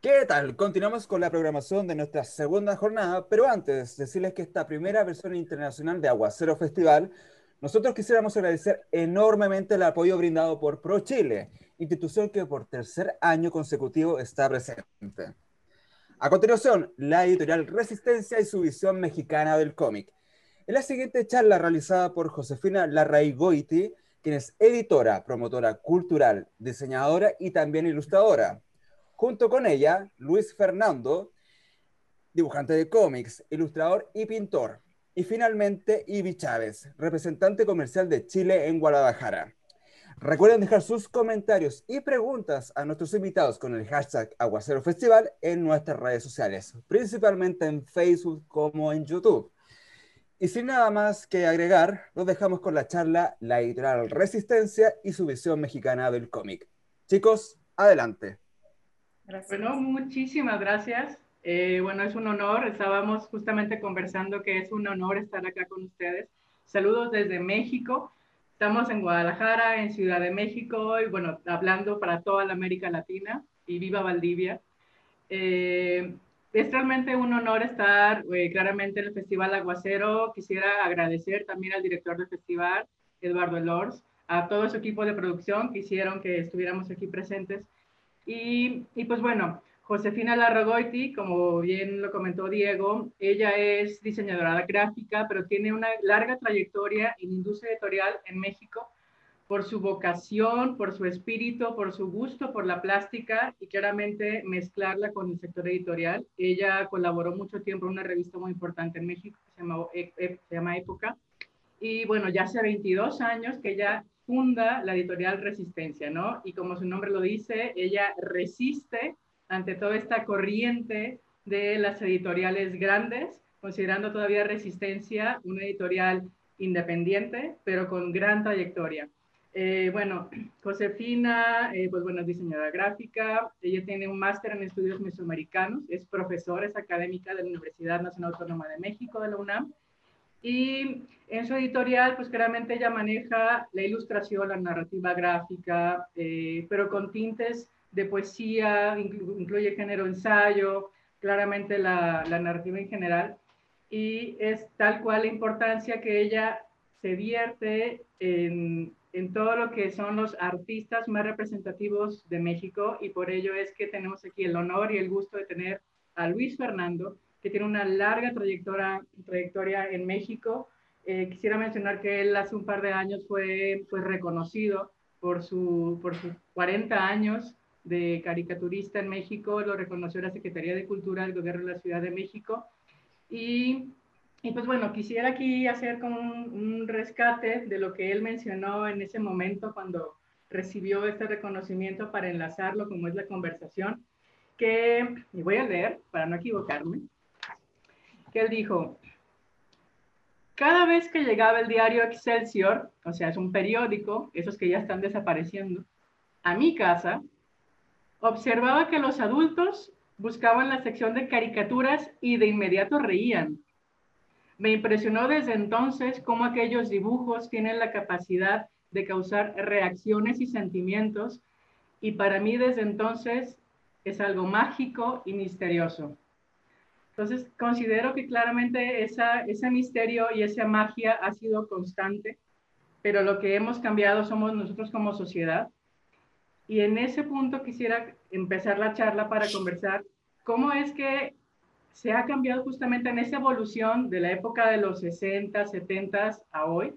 ¿Qué tal? Continuamos con la programación de nuestra segunda jornada, pero antes decirles que esta primera versión internacional de Aguacero Festival, nosotros quisiéramos agradecer enormemente el apoyo brindado por Pro Chile, institución que por tercer año consecutivo está presente. A continuación, la editorial Resistencia y su visión mexicana del cómic. En la siguiente charla realizada por Josefina Larraigoiti, quien es editora, promotora cultural, diseñadora y también ilustradora. Junto con ella, Luis Fernando, dibujante de cómics, ilustrador y pintor. Y finalmente, Ibi Chávez, representante comercial de Chile en Guadalajara. Recuerden dejar sus comentarios y preguntas a nuestros invitados con el hashtag Aguacero Festival en nuestras redes sociales, principalmente en Facebook como en YouTube. Y sin nada más que agregar, nos dejamos con la charla La editorial Resistencia y su visión mexicana del cómic. Chicos, adelante. Bueno, muchísimas gracias. Eh, bueno, es un honor. Estábamos justamente conversando que es un honor estar acá con ustedes. Saludos desde México. Estamos en Guadalajara, en Ciudad de México, y bueno, hablando para toda la América Latina y viva Valdivia. Eh, es realmente un honor estar eh, claramente en el Festival Aguacero. Quisiera agradecer también al director del festival, Eduardo Elors, a todo su equipo de producción que hicieron que estuviéramos aquí presentes y, pues bueno, Josefina Larragoiti, como bien lo comentó Diego, ella es diseñadora gráfica, pero tiene una larga trayectoria en industria editorial en México por su vocación, por su espíritu, por su gusto por la plástica y claramente mezclarla con el sector editorial. Ella colaboró mucho tiempo en una revista muy importante en México que se e, e, se llama Época. Y bueno, ya hace 22 años que ella funda la editorial Resistencia, ¿no? Y como su nombre lo dice, ella resiste ante toda esta corriente de las editoriales grandes, considerando todavía Resistencia una editorial independiente, pero con gran trayectoria. Eh, bueno, Josefina, eh, pues bueno, es diseñadora gráfica, ella tiene un máster en estudios mesoamericanos, es profesora, es académica de la Universidad Nacional Autónoma de México, de la UNAM, y en su editorial, pues claramente ella maneja la ilustración, la narrativa gráfica, eh, pero con tintes de poesía, incluye género ensayo, claramente la, la, narrativa en general. Y es tal cual la importancia que ella se vierte en, en todo lo que son los artistas más representativos de México y por ello es que tenemos aquí el honor y el gusto de tener a Luis Fernando, que tiene una larga trayectoria, trayectoria en México. Eh, quisiera mencionar que él hace un par de años fue pues, reconocido por, su, por sus 40 años de caricaturista en México, lo reconoció la Secretaría de Cultura del Gobierno de la Ciudad de México. Y, y pues bueno, quisiera aquí hacer como un, un, rescate de lo que él mencionó en ese momento cuando recibió este reconocimiento para enlazarlo como es la conversación, que, y voy a leer para no equivocarme, que él dijo, cada vez que llegaba el diario Excelsior, o sea, es un periódico, esos que ya están desapareciendo, a mi casa, observaba que los adultos buscaban la sección de caricaturas y de inmediato reían. Me impresionó desde entonces cómo aquellos dibujos tienen la capacidad de causar reacciones y sentimientos y para mí desde entonces es algo mágico y misterioso. Entonces, considero que claramente ese misterio y esa magia ha sido constante, pero lo que hemos cambiado somos nosotros como sociedad. Y en ese punto quisiera empezar la charla para conversar cómo es que se ha cambiado justamente en esa evolución de la época de los 60, 70 a hoy,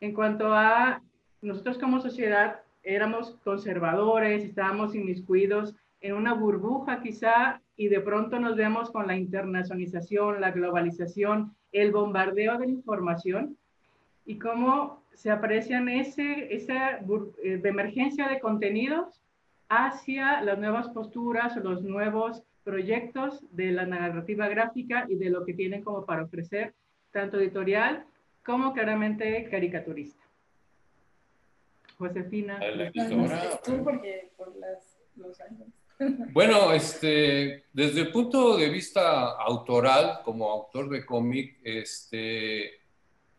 en cuanto a nosotros como sociedad éramos conservadores, estábamos inmiscuidos en una burbuja quizá y de pronto nos vemos con la internacionalización, la globalización, el bombardeo de información y cómo se aprecian ese, esa eh, emergencia de contenidos hacia las nuevas posturas o los nuevos proyectos de la narrativa gráfica y de lo que tienen como para ofrecer, tanto editorial como claramente caricaturista. Josefina. porque por los años. Bueno, este, desde el punto de vista autoral, como autor de cómic, este,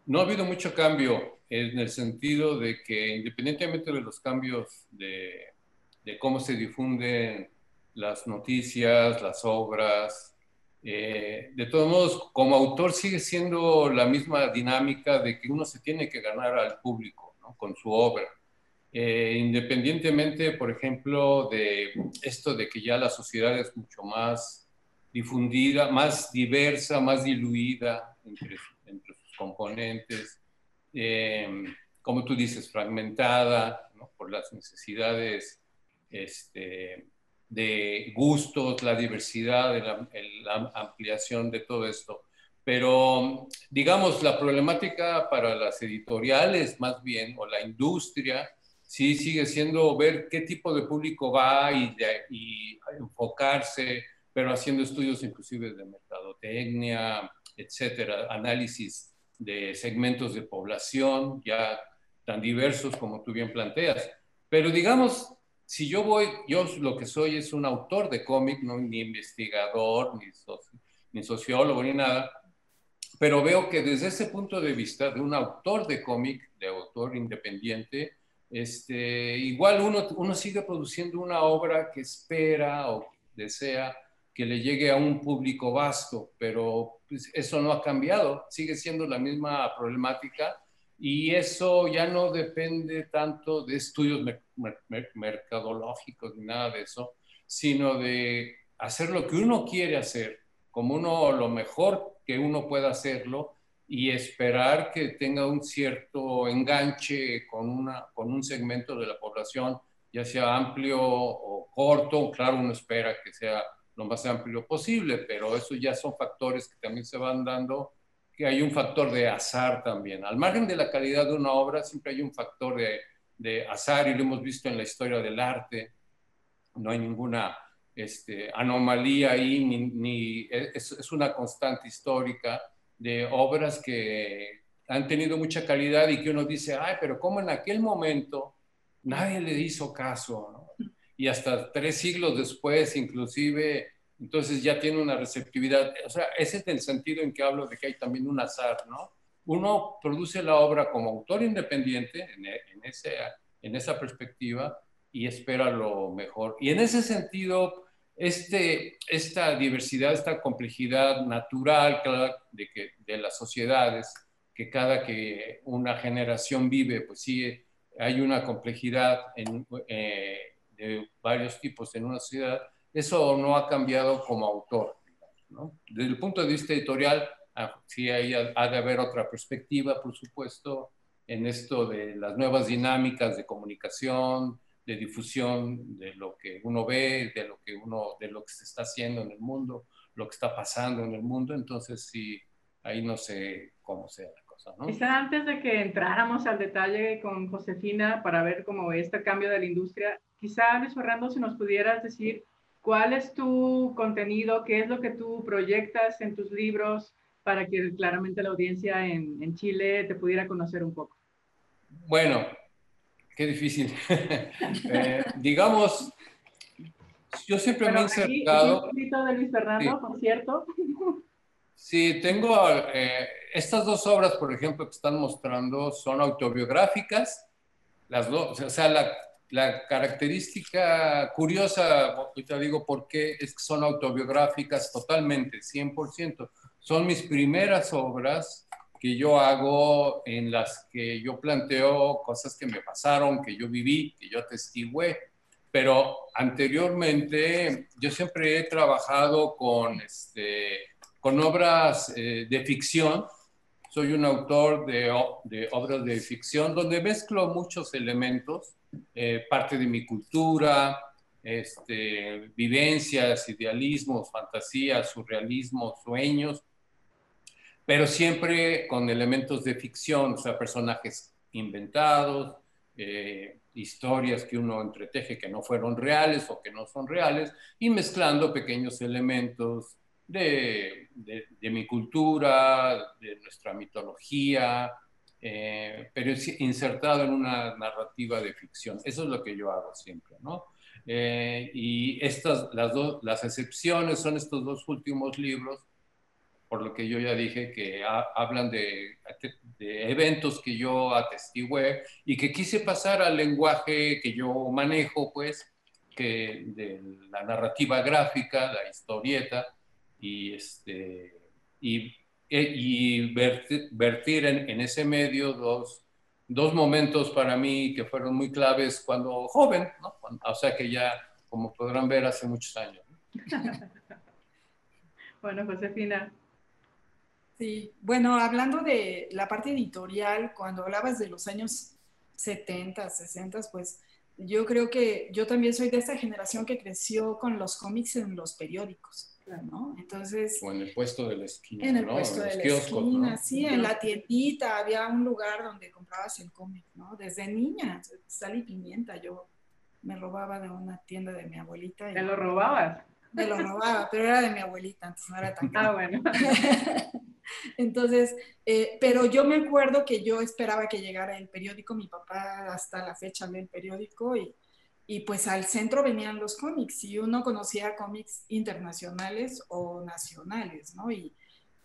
no ha habido mucho cambio en el sentido de que independientemente de los cambios de, cómo se difunden las noticias, las obras. Eh, de todos modos, como autor sigue siendo la misma dinámica de que uno se tiene que ganar al público con su obra. Eh, independientemente, por ejemplo, de esto de que ya la sociedad es mucho más difundida, más diversa, más diluida entre, sus componentes, eh, como tú dices, fragmentada por las necesidades este, de gustos, la diversidad, la, ampliación de todo esto. Pero, digamos, la problemática para las editoriales, más bien, o la industria, sí sigue siendo ver qué tipo de público va y, y enfocarse, pero haciendo estudios inclusive de mercadotecnia, etcétera, análisis de segmentos de población ya tan diversos como tú bien planteas. Pero digamos, si yo voy, yo lo que soy es un autor de cómic, no ni investigador, ni, ni sociólogo, ni nada, pero veo que desde ese punto de vista de un autor de cómic, de autor independiente, este, igual uno, uno sigue produciendo una obra que espera o desea que le llegue a un público vasto, pero pues, eso no ha cambiado, sigue siendo la misma problemática y eso ya no depende tanto de estudios mercadológicos ni nada de eso, sino de hacer lo que uno quiere hacer, como uno lo mejor que uno pueda hacerlo y esperar que tenga un cierto enganche con, una, con un segmento de la población, ya sea amplio o corto, claro, uno espera que sea lo más amplio posible, pero eso ya son factores que también se van dando que hay un factor de azar también. Al margen de la calidad de una obra, siempre hay un factor de, de azar y lo hemos visto en la historia del arte. No hay ninguna este, anomalía ahí, ni, es, es, una constante histórica de obras que han tenido mucha calidad y que uno dice, ay, pero ¿cómo en aquel momento nadie le hizo caso? Y hasta tres siglos después, inclusive, entonces ya tiene una receptividad. O sea, ese es el sentido en que hablo de que hay también un azar, ¿no? Uno produce la obra como autor independiente en, e, en, ese, en esa perspectiva y espera lo mejor. Y en ese sentido, este, esta diversidad, esta complejidad natural de, que, de las sociedades, que cada que una generación vive, pues sí, hay una complejidad en, eh, de varios tipos en una sociedad, eso no ha cambiado como autor. ¿no? Desde el punto de vista editorial, ah, sí hay, ha de haber otra perspectiva, por supuesto, en esto de las nuevas dinámicas de comunicación, de difusión de lo que uno ve, de lo que uno, de lo que se está haciendo en el mundo, lo que está pasando en el mundo. Entonces, sí, ahí no sé cómo sea la cosa, ¿no? Quizá antes de que entráramos al detalle con Josefina para ver cómo este cambio de la industria, quizá Luis Fernando, si nos pudieras decir ¿Cuál es tu contenido? ¿Qué es lo que tú proyectas en tus libros para que claramente la audiencia en, Chile te pudiera conocer un poco? Bueno, qué difícil. Eh, digamos, yo siempre me he acercado... de Luis Fernando, por cierto. Sí, tengo eh, estas dos obras, por ejemplo, que están mostrando, son autobiográficas. Las dos, o sea, la, la característica curiosa, ahorita digo por qué, es que son autobiográficas totalmente, 100%. Son mis primeras obras que yo hago en las que yo planteo cosas que me pasaron, que yo viví, que yo atestigué. Pero anteriormente yo siempre he trabajado con, este, con obras eh, de ficción. Soy un autor de, de obras de ficción donde mezclo muchos elementos eh, parte de mi cultura, este, vivencias, idealismos, fantasías, surrealismo, sueños, pero siempre con elementos de ficción, o sea, personajes inventados, eh, historias que uno entreteje que no fueron reales o que no son reales, y mezclando pequeños elementos de, de mi cultura, de nuestra mitología, eh, pero insertado en una narrativa de ficción. Eso es lo que yo hago siempre, ¿no? Eh, y estas, las, dos, las excepciones son estos dos últimos libros, por lo que yo ya dije que hablan de, de, eventos que yo atestigué y que quise pasar al lenguaje que yo manejo, pues, que de la narrativa gráfica, la historieta, y, este, y, y vertir, en, ese medio dos, dos, momentos para mí que fueron muy claves cuando joven, ¿no? o sea que ya, como podrán ver, hace muchos años. bueno, Josefina. Sí, bueno, hablando de la parte editorial, cuando hablabas de los años 70, 60, pues yo creo que yo también soy de esta generación que creció con los cómics en los periódicos. ¿no? Entonces... O en el puesto de la esquina, En el puesto de la esquina, sí, en la tiendita había un lugar donde comprabas el cómic, ¿no? Desde niña, sal y pimienta, yo me robaba de una tienda de mi abuelita. ¿Te lo robabas? Me lo robaba, pero era de mi abuelita, entonces no era tan Ah, bueno. Entonces, eh, pero yo me acuerdo que yo esperaba que llegara el periódico, mi papá hasta la fecha lee el periódico y, y pues al centro venían los cómics y uno conocía cómics internacionales o nacionales, ¿no? Y,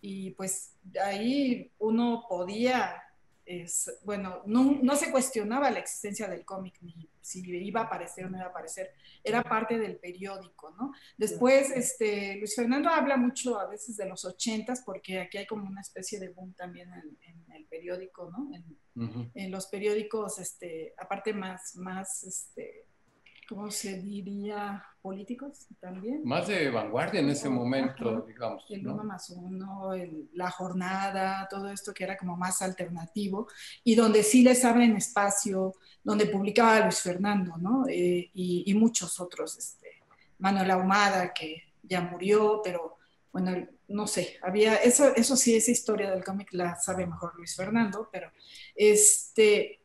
y pues ahí uno podía es, bueno, no, no, se cuestionaba la existencia del cómic, ni si iba a aparecer o no iba a aparecer, era parte del periódico, ¿no? Después, este, Luis Fernando habla mucho a veces de los ochentas, porque aquí hay como una especie de boom también en, en el periódico, ¿no? En, en, los periódicos, este, aparte más, más, este, ¿cómo se diría? Políticos también. Más de vanguardia en ese momento, digamos. El uno más uno, la jornada, todo esto que era como más alternativo y donde sí les abren espacio, donde publicaba Luis Fernando, ¿no? Eh, y, muchos otros, este, Manuel Ahumada, que ya murió, pero bueno, no sé, había, eso, eso sí, esa historia del cómic la sabe mejor Luis Fernando, pero este,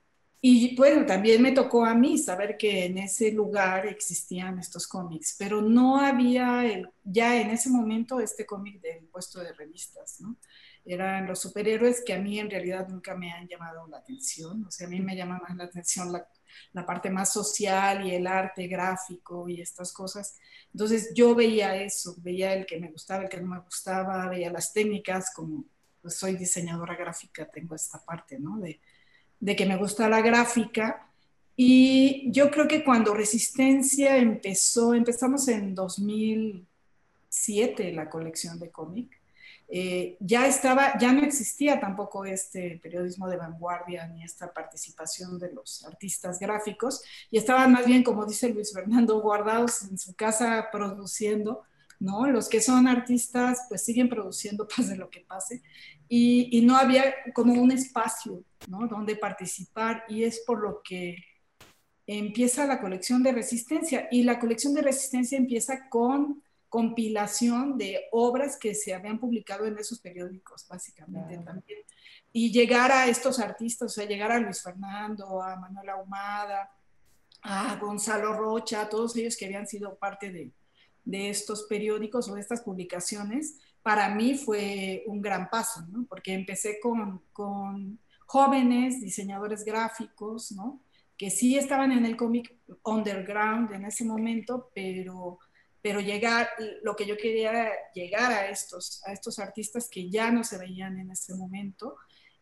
y bueno, también me tocó a mí saber que en ese lugar existían estos cómics, pero no había el, ya en ese momento este cómic del puesto de revistas, ¿no? Eran los superhéroes que a mí en realidad nunca me han llamado la atención, o sea, a mí me llama más la atención la, la parte más social y el arte gráfico y estas cosas. Entonces yo veía eso, veía el que me gustaba, el que no me gustaba, veía las técnicas, como pues soy diseñadora gráfica, tengo esta parte, ¿no? De, de que me gusta la gráfica. Y yo creo que cuando Resistencia empezó, empezamos en 2007 la colección de cómic, eh, ya estaba, ya no existía tampoco este periodismo de vanguardia ni esta participación de los artistas gráficos y estaban más bien, como dice Luis Fernando, guardados en su casa produciendo, ¿no? Los que son artistas pues siguen produciendo pase lo que pase y, no había como un espacio ¿no? donde participar y es por lo que empieza la colección de resistencia y la colección de resistencia empieza con compilación de obras que se habían publicado en esos periódicos, básicamente también. Y llegar a estos artistas, o sea, llegar a Luis Fernando, a Manuel Ahumada, a Gonzalo Rocha, a todos ellos que habían sido parte de, de estos periódicos o de estas publicaciones, para mí fue un gran paso, ¿no? porque empecé con, con jóvenes diseñadores gráficos, ¿no? que sí estaban en el cómic underground en ese momento, pero, pero llegar, lo que yo quería era llegar a estos, a estos artistas que ya no se veían en ese momento.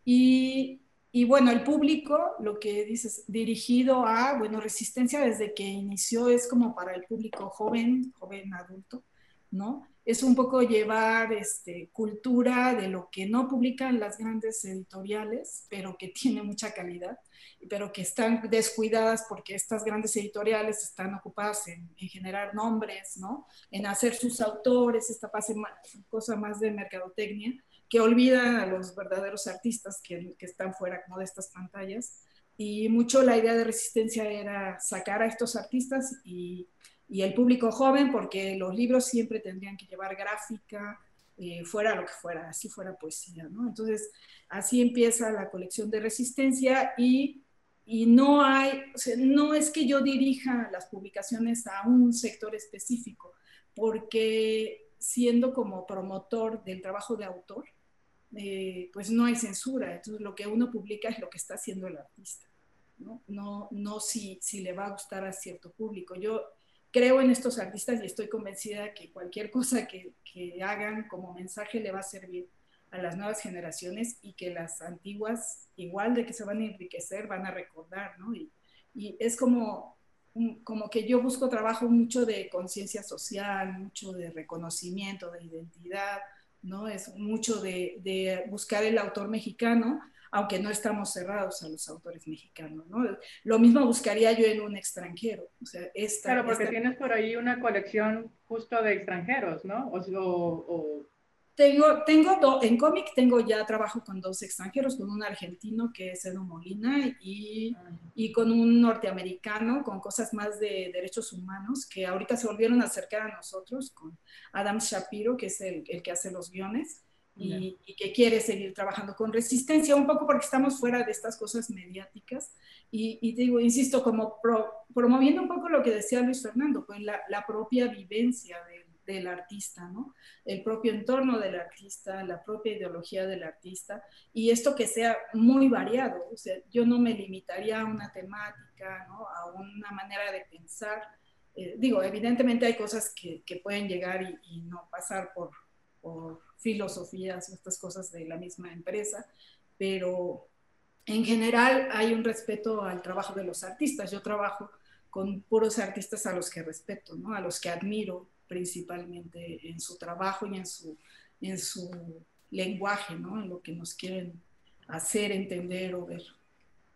Y, y bueno, el público, lo que dices, dirigido a, bueno, Resistencia desde que inició es como para el público joven, joven adulto, ¿no? Es un poco llevar este, cultura de lo que no publican las grandes editoriales, pero que tiene mucha calidad, pero que están descuidadas porque estas grandes editoriales están ocupadas en, generar nombres, ¿no? en hacer sus autores, esta cosa más de mercadotecnia, que olvidan a los verdaderos artistas que, están fuera de estas pantallas. Y mucho la idea de resistencia era sacar a estos artistas y y el público joven, porque los libros siempre tendrían que llevar gráfica, eh, fuera lo que fuera, así fuera poesía, ¿no? Entonces, así empieza la colección de resistencia y, y no hay, o sea, no es que yo dirija las publicaciones a un sector específico, porque siendo como promotor del trabajo de autor, eh, pues no hay censura, entonces lo que uno publica es lo que está haciendo el artista, no, no, no si, si le va a gustar a cierto público. Yo creo en estos artistas y estoy convencida que cualquier cosa que, que, hagan como mensaje le va a servir a las nuevas generaciones y que las antiguas, igual de que se van a enriquecer, van a recordar, ¿no? Y, y es como, como que yo busco trabajo mucho de conciencia social, mucho de reconocimiento, de identidad, ¿no? Es mucho de, de, buscar el autor mexicano, aunque no estamos cerrados a los autores mexicanos, ¿no? Lo mismo buscaría yo en un extranjero. O sea, esta, claro, porque tienes por ahí una colección justo de extranjeros, ¿no? O, o, tengo, tengo en cómic tengo ya trabajo con dos extranjeros, con un argentino que es Edo Molina y, y, con un norteamericano con cosas más de derechos humanos que ahorita se volvieron a acercar a nosotros con Adam Shapiro, que es el, el que hace los guiones y, y, que quiere seguir trabajando con resistencia, un poco porque estamos fuera de estas cosas mediáticas. Y, y digo, insisto, como promoviendo un poco lo que decía Luis Fernando, pues la, la propia vivencia de del artista, ¿no? El propio entorno del artista, la propia ideología del artista, y esto que sea muy variado, o sea, yo no me limitaría a una temática, ¿no? A una manera de pensar. Eh, digo, evidentemente hay cosas que, que pueden llegar y, y, no pasar por, por filosofías o estas cosas de la misma empresa, pero en general hay un respeto al trabajo de los artistas. Yo trabajo con puros artistas a los que respeto, ¿no? a los que admiro, principalmente en su trabajo y en su, en su lenguaje, ¿no? en lo que nos quieren hacer entender o ver.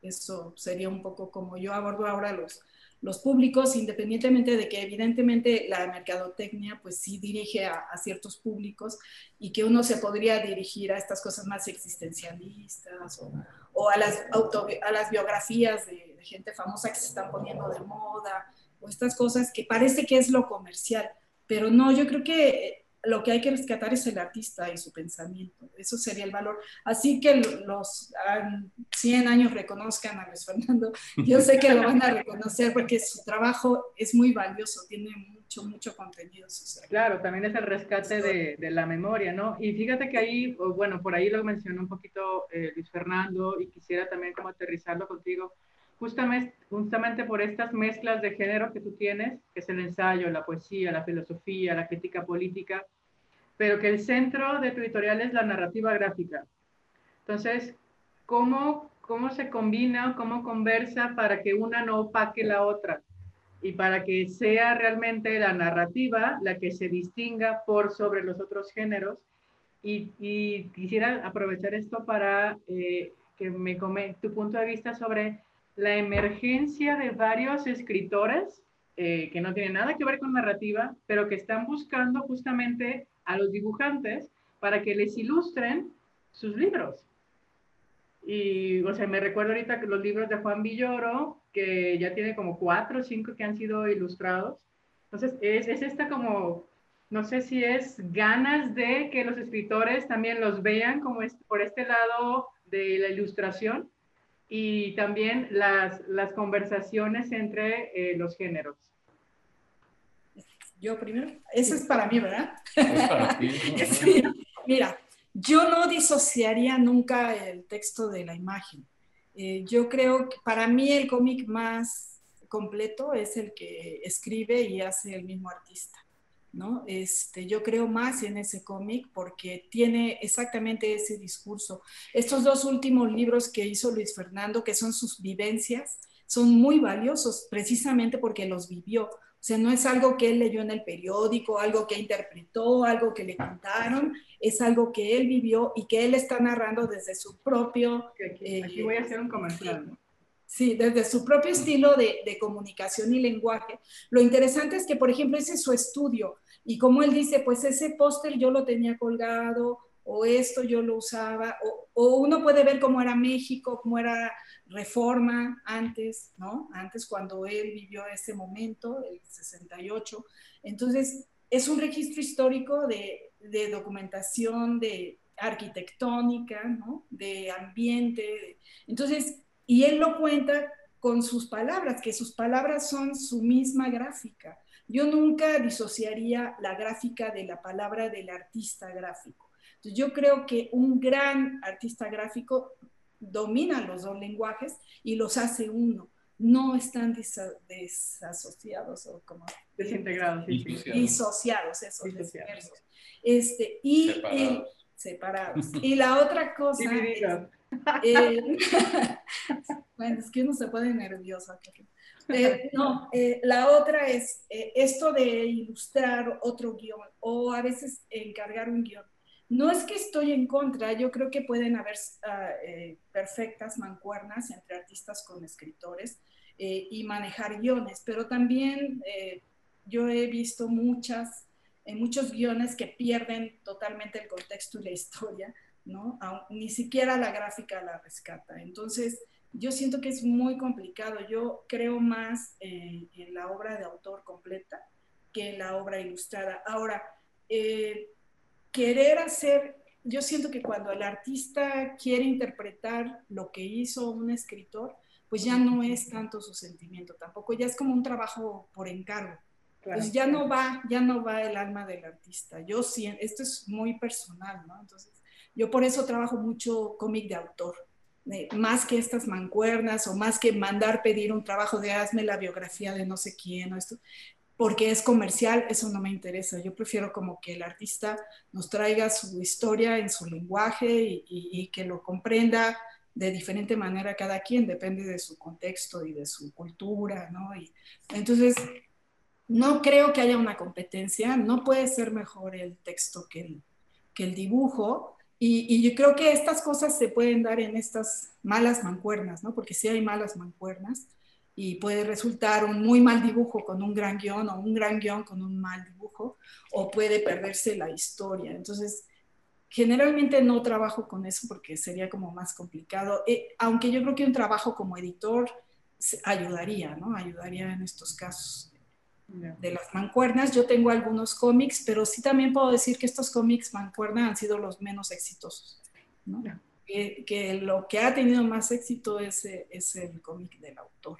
Eso sería un poco como yo abordo ahora los, los públicos, independientemente de que evidentemente la mercadotecnia pues sí dirige a, ciertos públicos y que uno se podría dirigir a estas cosas más existencialistas o, a, las a las biografías de, de, gente famosa que se están poniendo de moda o estas cosas que parece que es lo comercial, pero no, yo creo que lo que hay que rescatar es el artista y su pensamiento. Eso sería el valor. Así que los 100 años reconozcan a Luis Fernando. Yo sé que lo van a reconocer porque su trabajo es muy valioso, tiene mucho, mucho contenido social. Claro, también es el rescate de, de la memoria, ¿no? Y fíjate que ahí, bueno, por ahí lo mencionó un poquito eh, Luis Fernando y quisiera también como aterrizarlo contigo justamente, justamente por estas mezclas de género que tú tienes, que es el ensayo, la poesía, la filosofía, la crítica política, pero que el centro de tu editorial es la narrativa gráfica. Entonces, ¿cómo, cómo se combina, cómo conversa para que una no opaque la otra? Y para que sea realmente la narrativa la que se distinga por sobre los otros géneros. Y, quisiera aprovechar esto para eh, que me comente tu punto de vista sobre la emergencia de varios escritores eh, que no tienen nada que ver con narrativa, pero que están buscando justamente a los dibujantes para que les ilustren sus libros. Y, o sea, me recuerdo ahorita que los libros de Juan Villoro, que ya tiene como cuatro o cinco que han sido ilustrados. Entonces, es, es esta como, no sé si es ganas de que los escritores también los vean como es, por este lado de la ilustración, y también las, las conversaciones entre eh, los géneros. Yo primero, eso es para mí, ¿verdad? Es para ti. Mira, yo no disociaría nunca el texto de la imagen. Eh, yo creo que para mí el cómic más completo es el que escribe y hace el mismo artista. ¿no? Este, yo creo más en ese cómic porque tiene exactamente ese discurso. Estos dos últimos libros que hizo Luis Fernando, que son sus vivencias, son muy valiosos precisamente porque los vivió. Sea, no es algo que él leyó en el periódico, algo que interpretó, algo que le contaron, es algo que él vivió y que él está narrando desde su propio... Aquí, voy a hacer un comentario. Sí, desde su propio estilo de, de, comunicación y lenguaje. Lo interesante es que, por ejemplo, ese es su estudio. Y como él dice, pues ese póster yo lo tenía colgado, o esto yo lo usaba, o, o, uno puede ver cómo era México, cómo era Reforma antes, ¿no? Antes cuando él vivió ese momento, el 68. Entonces, es un registro histórico de, documentación, de arquitectónica, ¿no? De ambiente. Entonces, y él lo cuenta con sus palabras, que sus palabras son su misma gráfica. Yo nunca disociaría la gráfica de la palabra del artista gráfico. Entonces, yo creo que un gran artista gráfico domina los dos lenguajes y los hace uno. No están desasociados o como desintegrados, disociados, esos Este, y separados. y la otra cosa, Eh, bueno, es que uno se pone nervioso. Eh, no, eh, la otra es esto de ilustrar otro guion o a veces encargar un guion. No es que estoy en contra, yo creo que pueden haber ah, perfectas mancuernas entre artistas con escritores y manejar guiones, pero también yo he visto muchas, muchos guiones que pierden totalmente el contexto y la historia ¿no? ni siquiera la gráfica la rescata. Entonces, yo siento que es muy complicado. Yo creo más en la obra de autor completa que en la obra ilustrada. Ahora, eh, querer hacer, yo siento que cuando el artista quiere interpretar lo que hizo un escritor, pues ya no es tanto su sentimiento, tampoco ya es como un trabajo por encargo. Pues ya no va, ya no va el alma del artista. Yo siento, esto es muy personal, ¿no? Entonces, yo por eso trabajo mucho cómic de autor, más que estas mancuernas o más que mandar pedir un trabajo de hazme la biografía de no sé quién o esto, porque es comercial, eso no me interesa. Yo prefiero como que el artista nos traiga su historia en su lenguaje y, que lo comprenda de diferente manera cada quien, depende de su contexto y de su cultura, ¿no? Y, entonces, no creo que haya una competencia, no puede ser mejor el texto que el, que el dibujo, y, yo creo que estas cosas se pueden dar en estas malas mancuernas, ¿no? Porque sí hay malas mancuernas y puede resultar un muy mal dibujo con un gran guion o un gran guion con un mal dibujo o puede perderse la historia. Entonces, generalmente no trabajo con eso porque sería como más complicado, eh, aunque yo creo que un trabajo como editor ayudaría, ¿no? Ayudaría en estos casos de las mancuernas. Yo tengo algunos cómics, pero sí también puedo decir que estos cómics mancuerna han sido los menos exitosos. Que, lo que ha tenido más éxito es, es el cómic del autor.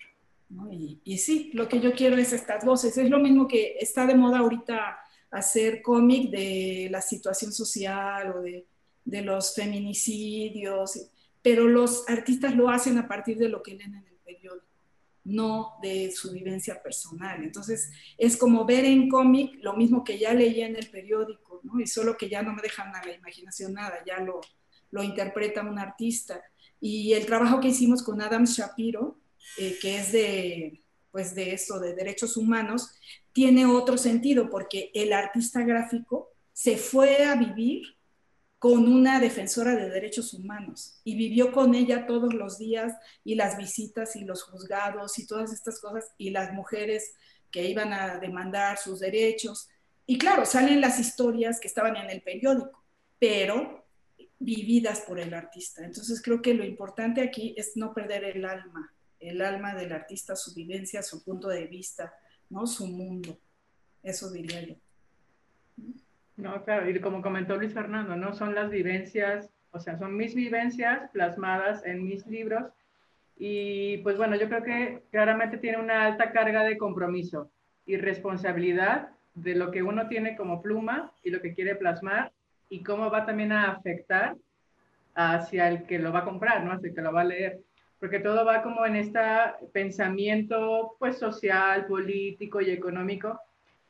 Y, y, sí, lo que yo quiero es estas voces. Es lo mismo que está de moda ahorita hacer cómic de la situación social o de, de los feminicidios, pero los artistas lo hacen a partir de lo que leen en el periódico no de su vivencia personal. Entonces, es como ver en cómic lo mismo que ya leía en el periódico, ¿no? Y solo que ya no me dejan a la imaginación nada, ya lo, lo interpreta un artista. Y el trabajo que hicimos con Adam Shapiro, eh, que es de, pues de eso, de derechos humanos, tiene otro sentido, porque el artista gráfico se fue a vivir con una defensora de derechos humanos y vivió con ella todos los días y las visitas y los juzgados y todas estas cosas y las mujeres que iban a demandar sus derechos. Y claro, salen las historias que estaban en el periódico, pero vividas por el artista. Entonces creo que lo importante aquí es no perder el alma, el alma del artista, su vivencia, su punto de vista, ¿no? su mundo. Eso diría yo. No, claro, y como comentó Luis Fernando, ¿no? Son las vivencias, o sea, son mis vivencias plasmadas en mis libros. Y pues bueno, yo creo que claramente tiene una alta carga de compromiso y responsabilidad de lo que uno tiene como pluma y lo que quiere plasmar y cómo va también a afectar hacia el que lo va a comprar, ¿no? Hacia el que lo va a leer. Porque todo va como en este pensamiento, pues, social, político y económico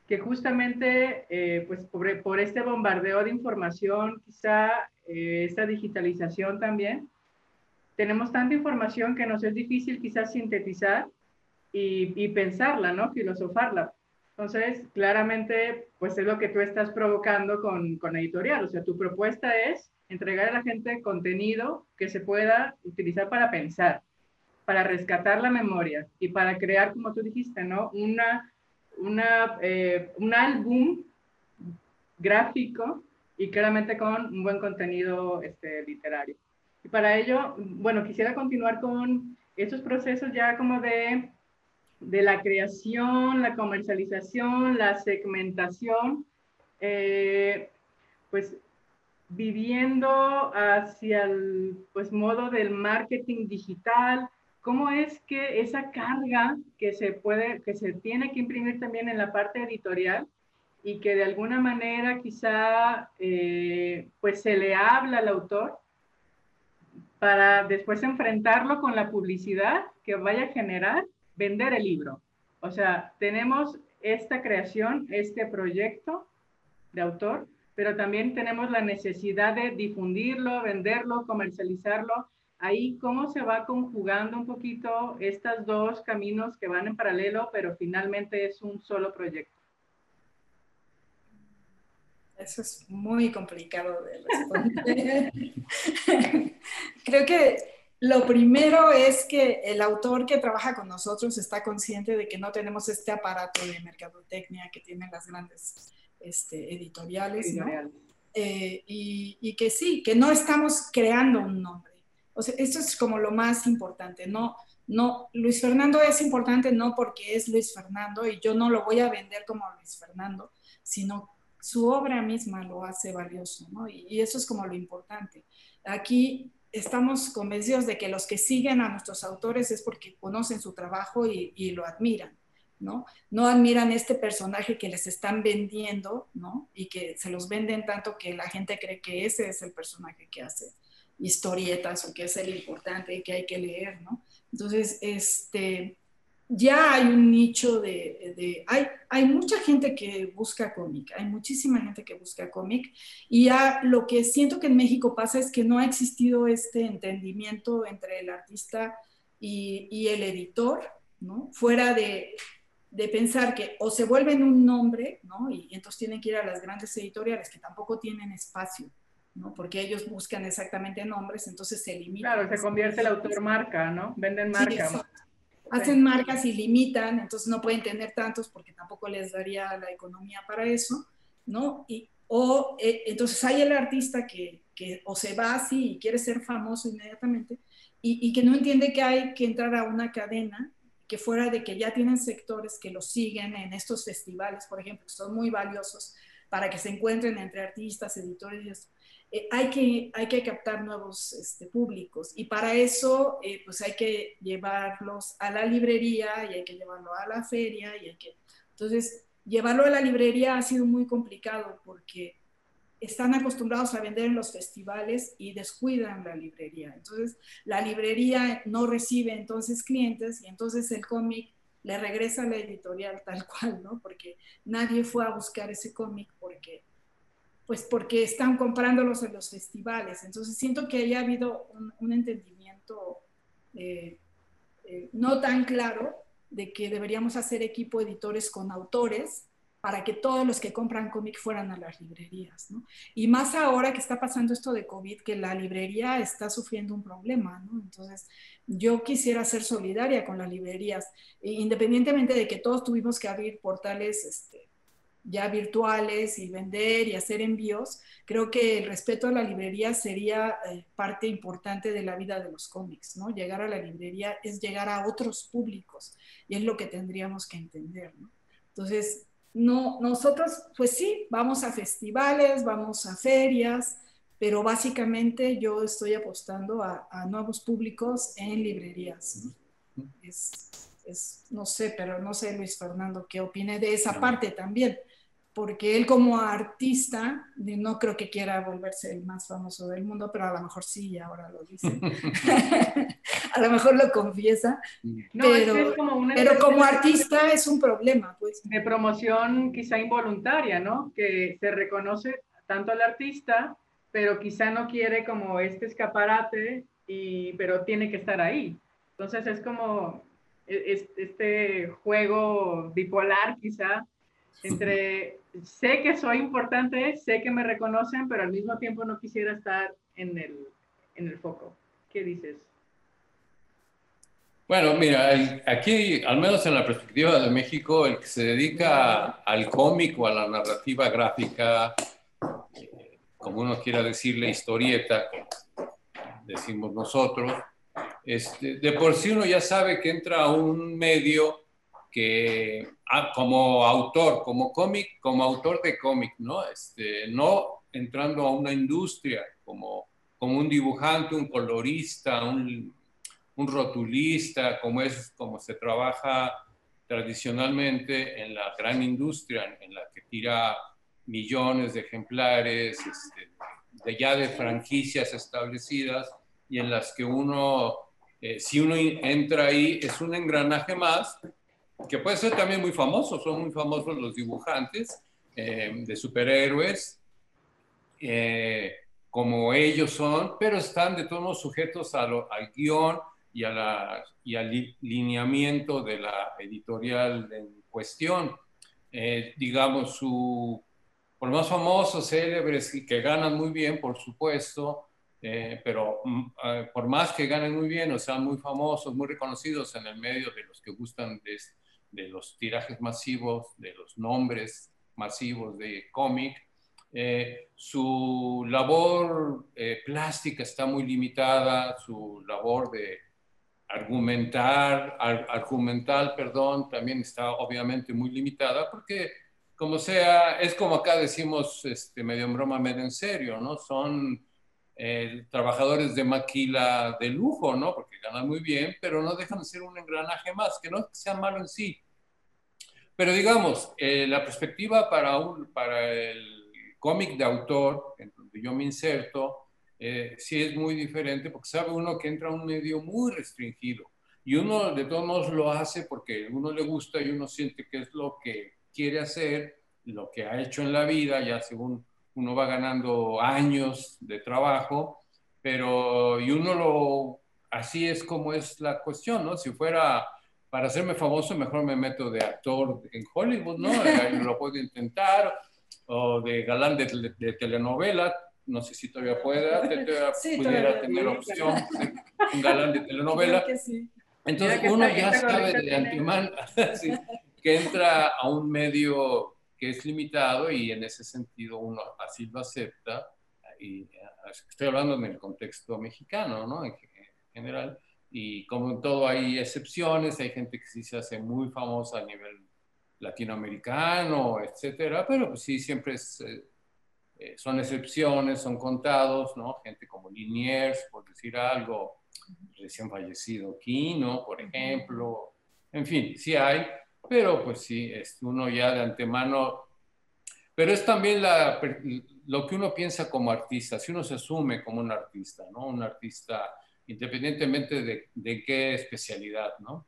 que justamente eh, pues por, este bombardeo de información, quizá eh, esta digitalización también, tenemos tanta información que nos es difícil quizás sintetizar y, y, pensarla, ¿no? Filosofarla. Entonces, claramente, pues es lo que tú estás provocando con, con editorial. O sea, tu propuesta es entregar a la gente contenido que se pueda utilizar para pensar, para rescatar la memoria y para crear, como tú dijiste, ¿no? Una una, eh, un álbum gráfico y claramente con un buen contenido este, literario. Y para ello, bueno, quisiera continuar con estos procesos ya como de, de la creación, la comercialización, la segmentación, eh, pues viviendo hacia el pues, modo del marketing digital, ¿Cómo es que esa carga que se puede, que se tiene que imprimir también en la parte editorial y que de alguna manera quizá eh, pues se le habla al autor para después enfrentarlo con la publicidad que vaya a generar vender el libro? O sea, tenemos esta creación, este proyecto de autor, pero también tenemos la necesidad de difundirlo, venderlo, comercializarlo ahí cómo se va conjugando un poquito estos dos caminos que van en paralelo, pero finalmente es un solo proyecto. Eso es muy complicado de responder. Creo que lo primero es que el autor que trabaja con nosotros está consciente de que no tenemos este aparato de mercadotecnia que tienen las grandes este, editoriales, eh, y, y, que sí, que no estamos creando un nombre. O sea, esto es como lo más importante, no, no, Luis Fernando es importante no porque es Luis Fernando y yo no lo voy a vender como Luis Fernando, sino su obra misma lo hace valioso, ¿no? Y, eso es como lo importante. Aquí estamos convencidos de que los que siguen a nuestros autores es porque conocen su trabajo y, lo admiran, ¿no? No admiran este personaje que les están vendiendo, ¿no? Y que se los venden tanto que la gente cree que ese es el personaje que hace historietas o que es el importante y que hay que leer, ¿no? Entonces, este, ya hay un nicho de, hay, hay, mucha gente que busca cómic, hay muchísima gente que busca cómic y ya lo que siento que en México pasa es que no ha existido este entendimiento entre el artista y, y el editor, ¿no? Fuera de, de, pensar que o se vuelven un nombre, ¿no? Y, y, entonces tienen que ir a las grandes editoriales que tampoco tienen espacio, ¿no? Porque ellos buscan exactamente nombres, entonces se limitan. Claro, se convierte el autor marca, ¿no? Venden marca hacen marcas y limitan, entonces no pueden tener tantos porque tampoco les daría la economía para eso, ¿no? Y, o eh, entonces hay el artista que, que, o se va así y quiere ser famoso inmediatamente y, y, que no entiende que hay que entrar a una cadena que fuera de que ya tienen sectores que lo siguen en estos festivales, por ejemplo, que son muy valiosos para que se encuentren entre artistas, editores eh, hay, que, hay que captar nuevos este, públicos. Y para eso eh, pues hay que llevarlos a la librería y hay que llevarlo a la feria y hay que... Entonces, llevarlo a la librería ha sido muy complicado porque están acostumbrados a vender en los festivales y descuidan la librería. Entonces, la librería no recibe entonces clientes y entonces el cómic le regresa a la editorial tal cual, ¿no? Porque nadie fue a buscar ese cómic porque pues porque están comprándolos en los festivales. Entonces siento que haya habido un, entendimiento eh, eh, no tan claro de que deberíamos hacer equipo editores con autores para que todos los que compran cómic fueran a las librerías. ¿no? Y más ahora que está pasando esto de COVID, que la librería está sufriendo un problema. ¿no? Entonces, yo quisiera ser solidaria con las librerías, independientemente de que todos tuvimos que abrir portales este, ya virtuales y vender y hacer envíos, creo que el respeto a la librería sería eh, parte importante de la vida de los cómics, ¿no? Llegar a la librería es llegar a otros públicos y es lo que tendríamos que entender, ¿no? Entonces, no, nosotros, pues sí, vamos a festivales, vamos a ferias, pero básicamente yo estoy apostando a, nuevos públicos en librerías. Es, es, no sé, pero no sé, Luis Fernando, qué opine de esa parte también porque él como artista, no creo que quiera volverse el más famoso del mundo, pero a lo mejor sí, ahora lo dice. a lo mejor lo confiesa, pero, como, pero como artista es un problema, pues. De promoción quizá involuntaria, ¿no? Que se reconoce tanto al artista, pero quizá no quiere como este escaparate, y, pero tiene que estar ahí. Entonces es como e, este juego bipolar quizá entre sé que soy importante, sé que me reconocen, pero al mismo tiempo no quisiera estar en el, en el foco. ¿Qué dices? Bueno, mira, aquí, al menos en la perspectiva de México, el que se dedica al cómic o a la narrativa gráfica, como uno quiera decirle, historieta, decimos nosotros, este, de por sí uno ya sabe que entra a un medio que ah, como autor, como cómic, como autor de cómic, ¿no? Este, no entrando a una industria como, como un dibujante, un colorista, un, un rotulista, como es como se trabaja tradicionalmente en la gran industria, en la que tira millones de ejemplares, este, de ya de franquicias establecidas y en las que uno, eh, si uno entra ahí, es un engranaje más que puede ser también muy famoso, son muy famosos los dibujantes eh, de superhéroes, eh, como ellos son, pero están de todos modos sujetos a lo, al guion y, a la, y al lineamiento de la editorial en cuestión. Eh, digamos, su, por más famosos, célebres y que ganan muy bien, por supuesto, eh, pero mm, eh, por más que ganen muy bien o sean muy famosos, muy reconocidos en el medio de los que gustan de, de los tirajes masivos, de los nombres masivos de cómic, su labor plástica está muy limitada, su labor de argumentar, argumental, perdón, también está obviamente muy limitada porque como sea, es como acá decimos este, medio en broma, medio en serio, ¿no? Son eh, trabajadores de maquila de lujo, ¿no? Porque ganan muy bien, pero no dejan de ser un engranaje más, que no sea malo en sí. Pero digamos, eh, la perspectiva para, un, para el cómic de autor, en donde yo me inserto, eh, sí es muy diferente porque sabe uno que entra a un medio muy restringido y uno de todos modos lo hace porque a uno le gusta y uno siente que es lo que quiere hacer, lo que ha hecho en la vida, ya según uno va ganando años de trabajo, pero y uno lo, así es como es la cuestión, ¿no? Si fuera para hacerme famoso, mejor me meto de actor en Hollywood, ¿no? lo puedo intentar, o de galán de, de telenovela, no sé si todavía pueda, pudiera tener opción un galán de telenovela. Entonces uno ya sabe de antemano que entra a un medio que es limitado y en ese sentido uno así lo acepta. Y eh, estoy hablando en el contexto mexicano, ¿no? En general. Y como en todo hay excepciones, hay gente que sí se hace muy famosa a nivel latinoamericano, etcétera, pero pues sí, siempre es... Eh, eh, son excepciones, son contados, ¿no? Gente como Liniers, por decir algo, recién fallecido Quino, por ejemplo. En fin, sí hay, pero pues sí, es uno ya de antemano. Pero es también la, lo que uno piensa como artista, si uno se asume como un artista, ¿no? Un artista independientemente de, de qué especialidad, ¿no?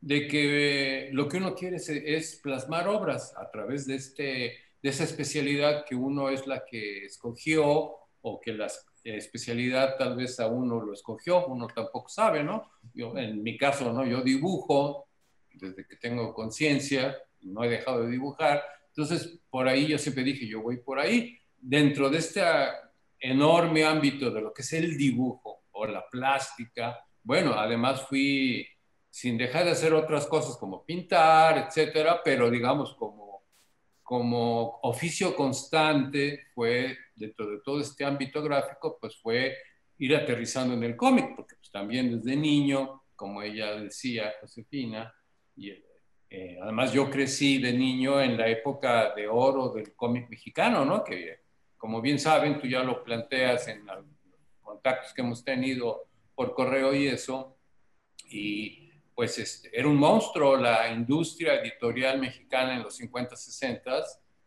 De que lo que uno quiere es, es plasmar obras a través de este de esa especialidad que uno es la que escogió o que la especialidad tal vez a uno lo escogió, uno tampoco sabe, ¿no? Yo, en mi caso, ¿no? Yo dibujo desde que tengo conciencia, no he dejado de dibujar, entonces por ahí yo siempre dije, yo voy por ahí, dentro de este enorme ámbito de lo que es el dibujo o la plástica, bueno, además fui sin dejar de hacer otras cosas como pintar, etcétera, pero digamos como como oficio constante fue, dentro de todo este ámbito gráfico, pues fue ir aterrizando en el cómic, porque pues también desde niño, como ella decía, Josefina, y eh, además yo crecí de niño en la época de oro del cómic mexicano, ¿no? Que como bien saben, tú ya lo planteas en los contactos que hemos tenido por correo y eso, y pues este, era un monstruo la industria editorial mexicana en los 50, 60,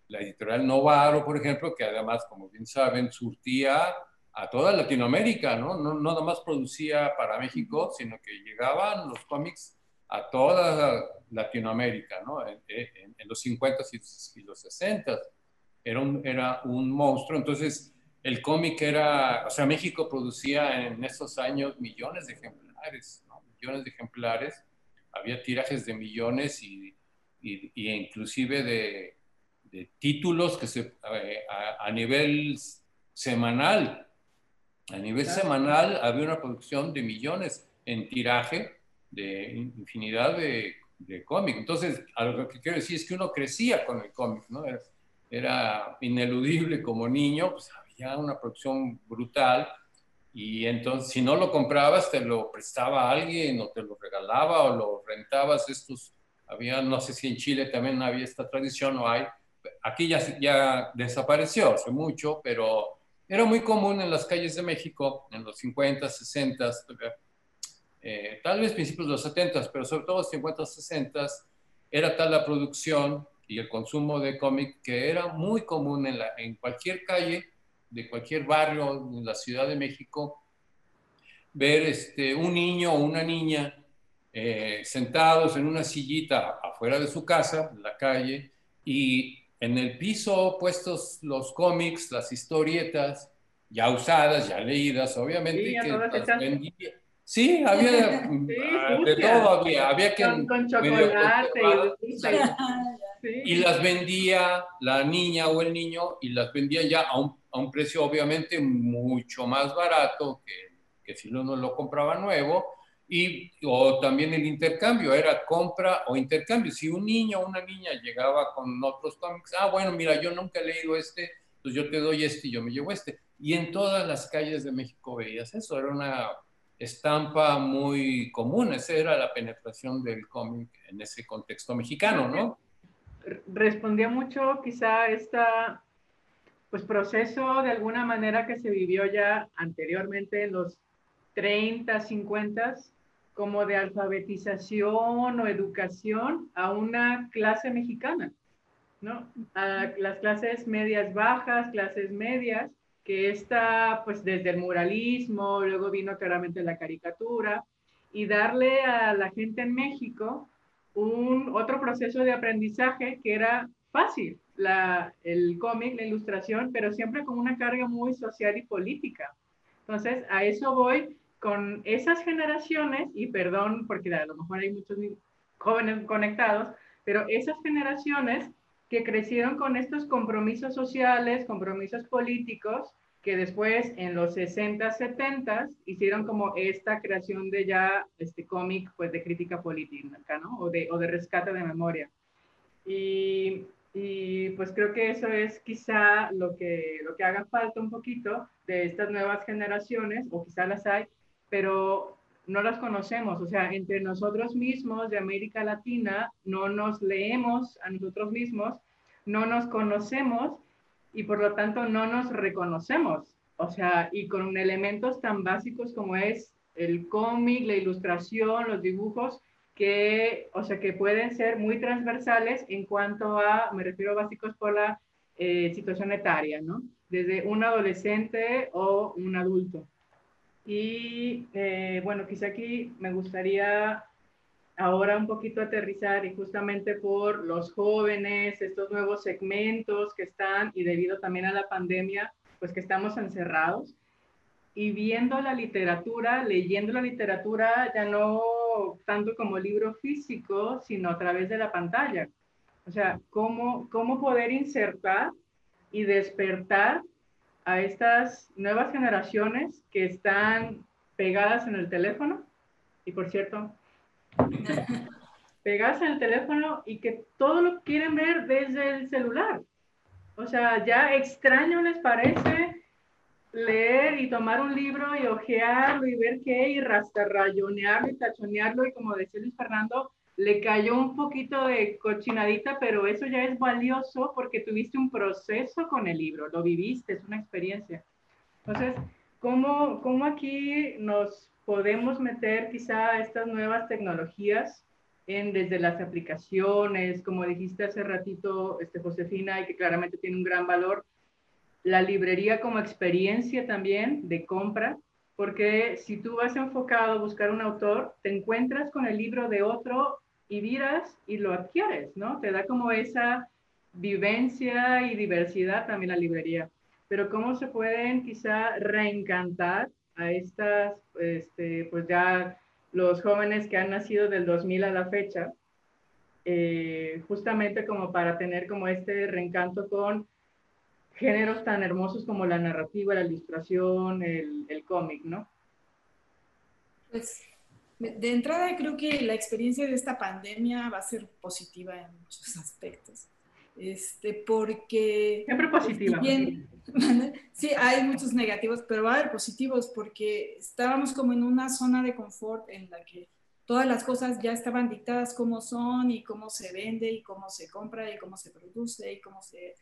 la editorial Novaro, por ejemplo, que además, como bien saben, surtía a toda Latinoamérica, ¿no? No, no nada más producía para México, sino que llegaban los cómics a toda Latinoamérica, ¿no? En, los 50 y, los 60. Era un, era un monstruo. Entonces, el cómic era, o sea, México producía en esos años millones de ejemplares, millones de ejemplares, había tirajes de millones y, y, inclusive de, de, títulos que se, a, a, nivel semanal, a nivel semanal había una producción de millones en tiraje de infinidad de, de cómics. Entonces, lo que quiero decir es que uno crecía con el cómic, ¿no? Era, era ineludible como niño, pues había una producción brutal y entonces, si no lo comprabas, te lo prestaba a alguien o te lo regalaba o lo rentabas. Estos, había, no sé si en Chile también había esta tradición o hay. Aquí ya, ya desapareció hace mucho, pero era muy común en las calles de México en los 50, 60, eh, tal vez principios de los 70, pero sobre todo los 50, 60, era tal la producción y el consumo de cómic que era muy común en, la, en cualquier calle de cualquier barrio en la Ciudad de México, ver este, un niño o una niña eh, sentados en una sillita afuera de su casa, en la calle, y en el piso puestos los cómics, las historietas, ya usadas, ya leídas, obviamente, sí, que las vendía. Sí, había de todo, había, había que... Con, chocolate. Y, y, las vendía la niña o el niño y las vendía ya a un, a un precio obviamente mucho más barato que, que si uno lo compraba nuevo y, o también el intercambio, era compra o intercambio. Si un niño o una niña llegaba con otros cómics, ah, bueno, mira, yo nunca he leído este, pues yo te doy este y yo me llevo este. Y en todas las calles de México veías eso, era una estampa muy común, esa era la penetración del cómic en ese contexto mexicano, ¿no? Respondía mucho quizá esta pues proceso de alguna manera que se vivió ya anteriormente en los 30, 50 como de alfabetización o educación a una clase mexicana, ¿no? A las clases medias bajas, clases medias, que está pues desde el muralismo, luego vino claramente la caricatura, y darle a la gente en México un otro proceso de aprendizaje que era fácil, la, el cómic, la ilustración, pero siempre con una carga muy social y política. Entonces, a eso voy con esas generaciones, y perdón porque a lo mejor hay muchos jóvenes conectados, pero esas generaciones que crecieron con estos compromisos sociales, compromisos políticos, que después en los 60, 70 hicieron como esta creación de ya este cómic pues de crítica política, ¿no? O de, o de rescate de memoria. Y, y, pues creo que eso es quizá lo que, lo que haga falta un poquito de estas nuevas generaciones, o quizá las hay, pero no las conocemos. O sea, entre nosotros mismos de América Latina no nos leemos a nosotros mismos, no nos conocemos y por lo tanto no nos reconocemos. O sea, y con elementos tan básicos como es el cómic, la ilustración, los dibujos, que, o sea, que pueden ser muy transversales en cuanto a, me refiero básicos por la eh, situación etaria, ¿no? Desde un adolescente o un adulto. Y eh, bueno, quizá aquí me gustaría ahora un poquito aterrizar y justamente por los jóvenes, estos nuevos segmentos que están y debido también a la pandemia, pues que estamos encerrados y viendo la literatura, leyendo la literatura ya no tanto como libro físico, sino a través de la pantalla. O sea, cómo, cómo poder insertar y despertar a estas nuevas generaciones que están pegadas en el teléfono, y por cierto, pegadas en el teléfono y que todo lo quieren ver desde el celular. O sea, ya extraño les parece leer y tomar un libro y ojearlo y ver qué y rayonearlo y tachonearlo y como decía Luis Fernando, le cayó un poquito de cochinadita, pero eso ya es valioso porque tuviste un proceso con el libro, lo viviste, es una experiencia. Entonces, ¿cómo, cómo aquí nos podemos meter quizá estas nuevas tecnologías en, desde las aplicaciones, como dijiste hace ratito, este, Josefina, y que claramente tiene un gran valor, la librería como experiencia también de compra, porque si tú vas enfocado a buscar un autor, te encuentras con el libro de otro y miras y lo adquieres, ¿no? Te da como esa vivencia y diversidad también la librería. Pero cómo se pueden quizá reencantar a estas, este, pues ya los jóvenes que han nacido del 2000 a la fecha, eh, justamente como para tener como este reencanto con géneros tan hermosos como la narrativa, la ilustración, el, el cómic, ¿no? Pues de entrada creo que la experiencia de esta pandemia va a ser positiva en muchos aspectos. Este, porque... Siempre positiva. sí, hay muchos negativos, pero va a haber positivos porque estábamos como en una zona de confort en la que todas las cosas ya estaban dictadas como son y cómo se vende y cómo se compra y cómo se produce y cómo se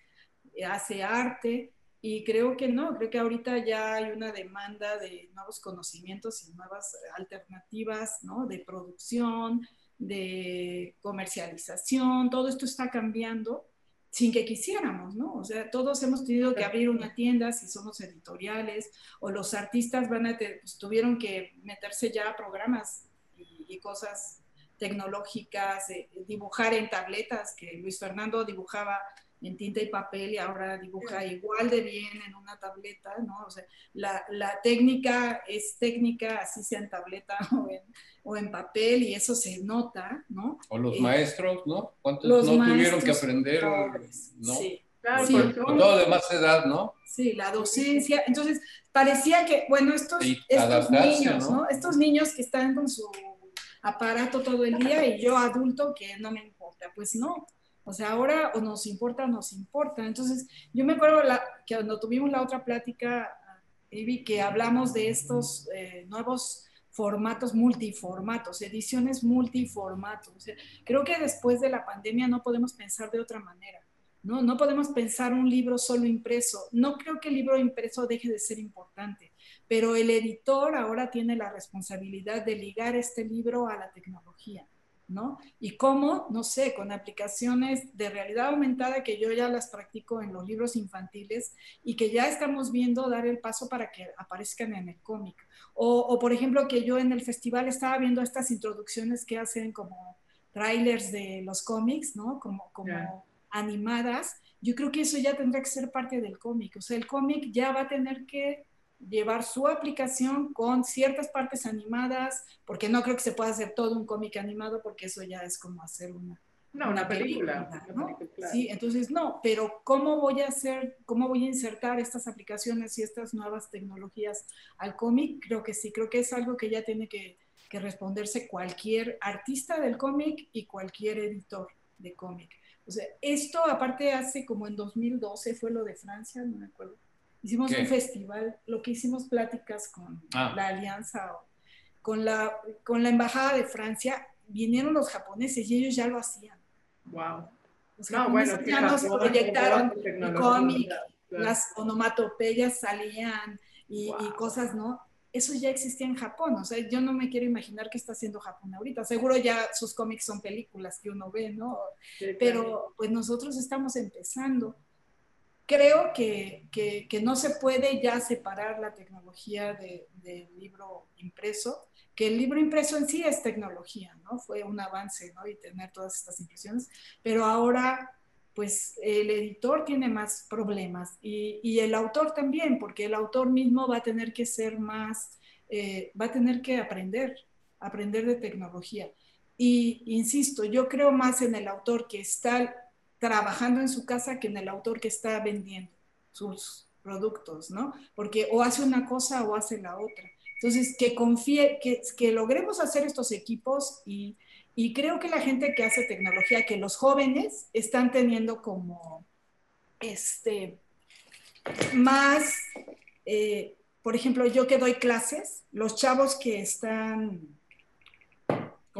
hace arte. Y creo que no, creo que ahorita ya hay una demanda de nuevos conocimientos y nuevas alternativas, ¿no? De producción, de comercialización, todo esto está cambiando sin que quisiéramos, ¿no? O sea, todos hemos tenido que abrir una tienda si somos editoriales o los artistas van a pues, tuvieron que meterse ya a programas y, cosas tecnológicas, dibujar en tabletas, que Luis Fernando dibujaba en tinta y papel y ahora dibuja igual de bien en una tableta, ¿no? O sea, la, la técnica es técnica, así sea en tableta o en, o en, papel y eso se nota, ¿no? O los eh, maestros, ¿no? ¿Cuántos no tuvieron que aprender? ¿no? Sí. Claro, sí, con, todo de más edad, ¿no? Sí, la docencia. Entonces, parecía que, bueno, estos, estos niños, ¿no? Estos niños que están con su aparato todo el día y yo adulto que no me importa, pues no, o sea, ahora o nos importa o nos importa. Entonces, yo me acuerdo la, que cuando tuvimos la otra plática, Evi, que hablamos de estos eh, nuevos formatos, multiformatos, ediciones multiformatos. O sea, creo que después de la pandemia no podemos pensar de otra manera. ¿no? no podemos pensar un libro solo impreso. No creo que el libro impreso deje de ser importante, pero el editor ahora tiene la responsabilidad de ligar este libro a la tecnología. ¿No? Y cómo, no sé, con aplicaciones de realidad aumentada que yo ya las practico en los libros infantiles y que ya estamos viendo dar el paso para que aparezcan en el cómic. O, por ejemplo, que yo en el festival estaba viendo estas introducciones que hacen como trailers de los cómics, ¿no? Como, como animadas. Yo creo que eso ya tendrá que ser parte del cómic. O sea, el cómic ya va a tener que llevar su aplicación con ciertas partes animadas, porque no creo que se pueda hacer todo un cómic animado, porque eso ya es como hacer una, una, película. Sí, entonces no, pero ¿cómo voy a hacer, cómo voy a insertar estas aplicaciones y estas nuevas tecnologías al cómic? Creo que sí, creo que es algo que ya tiene que, que responderse cualquier artista del cómic y cualquier editor de cómic. O sea, esto aparte hace como en 2012 fue lo de Francia, no me acuerdo Hicimos un festival, lo que hicimos pláticas con ah. la alianza, con la, con la embajada de Francia, vinieron los japoneses y ellos ya lo hacían. Wow. Los no, bueno, ya nos proyectaron el cómic, las onomatopeyas salían y, cosas, ¿no? Eso ya existía en Japón, o sea, yo no me quiero imaginar qué está haciendo Japón ahorita. Seguro ya sus cómics son películas que uno ve, ¿no? Pero pues nosotros estamos empezando creo que, que, no se puede ya separar la tecnología del libro impreso, que el libro impreso en sí es tecnología, ¿no? Fue un avance, ¿no? Y tener todas estas impresiones, pero ahora, pues el editor tiene más problemas y, y el autor también, porque el autor mismo va a tener que ser más, eh, va a tener que aprender, aprender de tecnología. Y insisto, yo creo más en el autor que está trabajando en su casa que en el autor que está vendiendo sus productos, ¿no? Porque o hace una cosa o hace la otra. Entonces, que confíe, que, que logremos hacer estos equipos y, y, creo que la gente que hace tecnología, que los jóvenes están teniendo como, este, más, eh, por ejemplo, yo que doy clases, los chavos que están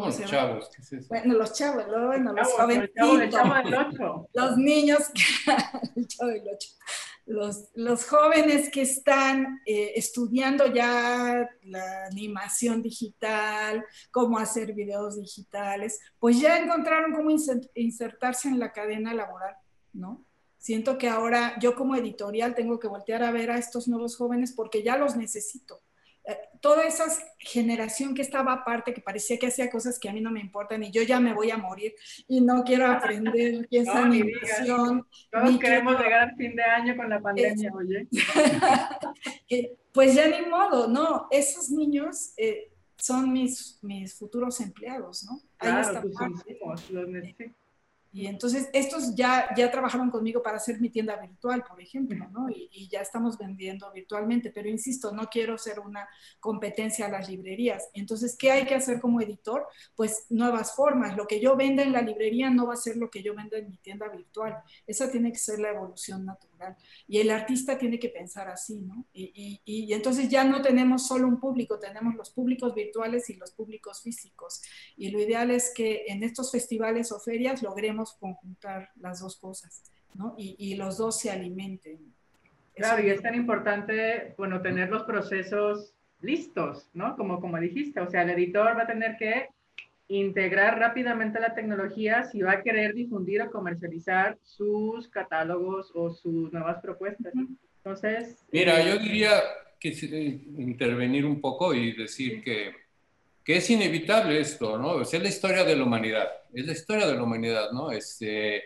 los chavos? Bueno, los chavos, bueno, los jovencitos. Los niños, Los, los, jóvenes que están eh, estudiando ya la animación digital, cómo hacer videos digitales, pues ya encontraron cómo insertarse en la cadena laboral, ¿no? Siento que ahora yo como editorial tengo que voltear a ver a estos nuevos jóvenes porque ya los necesito toda esa generación que estaba aparte, que parecía que hacía cosas que a mí no me importan y yo ya me voy a morir y no quiero aprender qué es animación. Todos queremos llegar al fin de año con la pandemia, oye. pues ya ni modo, no, esos niños eh, son mis, mis futuros empleados, ¿no? Claro, tus los necesito. Y entonces estos ya, ya trabajaron conmigo para hacer mi tienda virtual, por ejemplo, ¿no? Y, y, ya estamos vendiendo virtualmente, pero insisto, no quiero ser una competencia a las librerías. Entonces, ¿qué hay que hacer como editor? Pues nuevas formas. Lo que yo venda en la librería no va a ser lo que yo venda en mi tienda virtual. Esa tiene que ser la evolución natural. Y el artista tiene que pensar así, ¿no? Y, y, y entonces ya no tenemos solo un público, tenemos los públicos virtuales y los públicos físicos. Y lo ideal es que en estos festivales o ferias logremos conjuntar las dos cosas, ¿no? Y, los dos se alimenten. Claro, y es tan importante, bueno, tener los procesos listos, ¿no? Como, como dijiste, o sea, el editor va a tener que integrar rápidamente la tecnología si va a querer difundir o comercializar sus catálogos o sus nuevas propuestas. Entonces... Mira, yo diría que intervenir un poco y decir que que es inevitable esto, ¿no? es la historia de la humanidad, es la historia de la humanidad, ¿no? Este,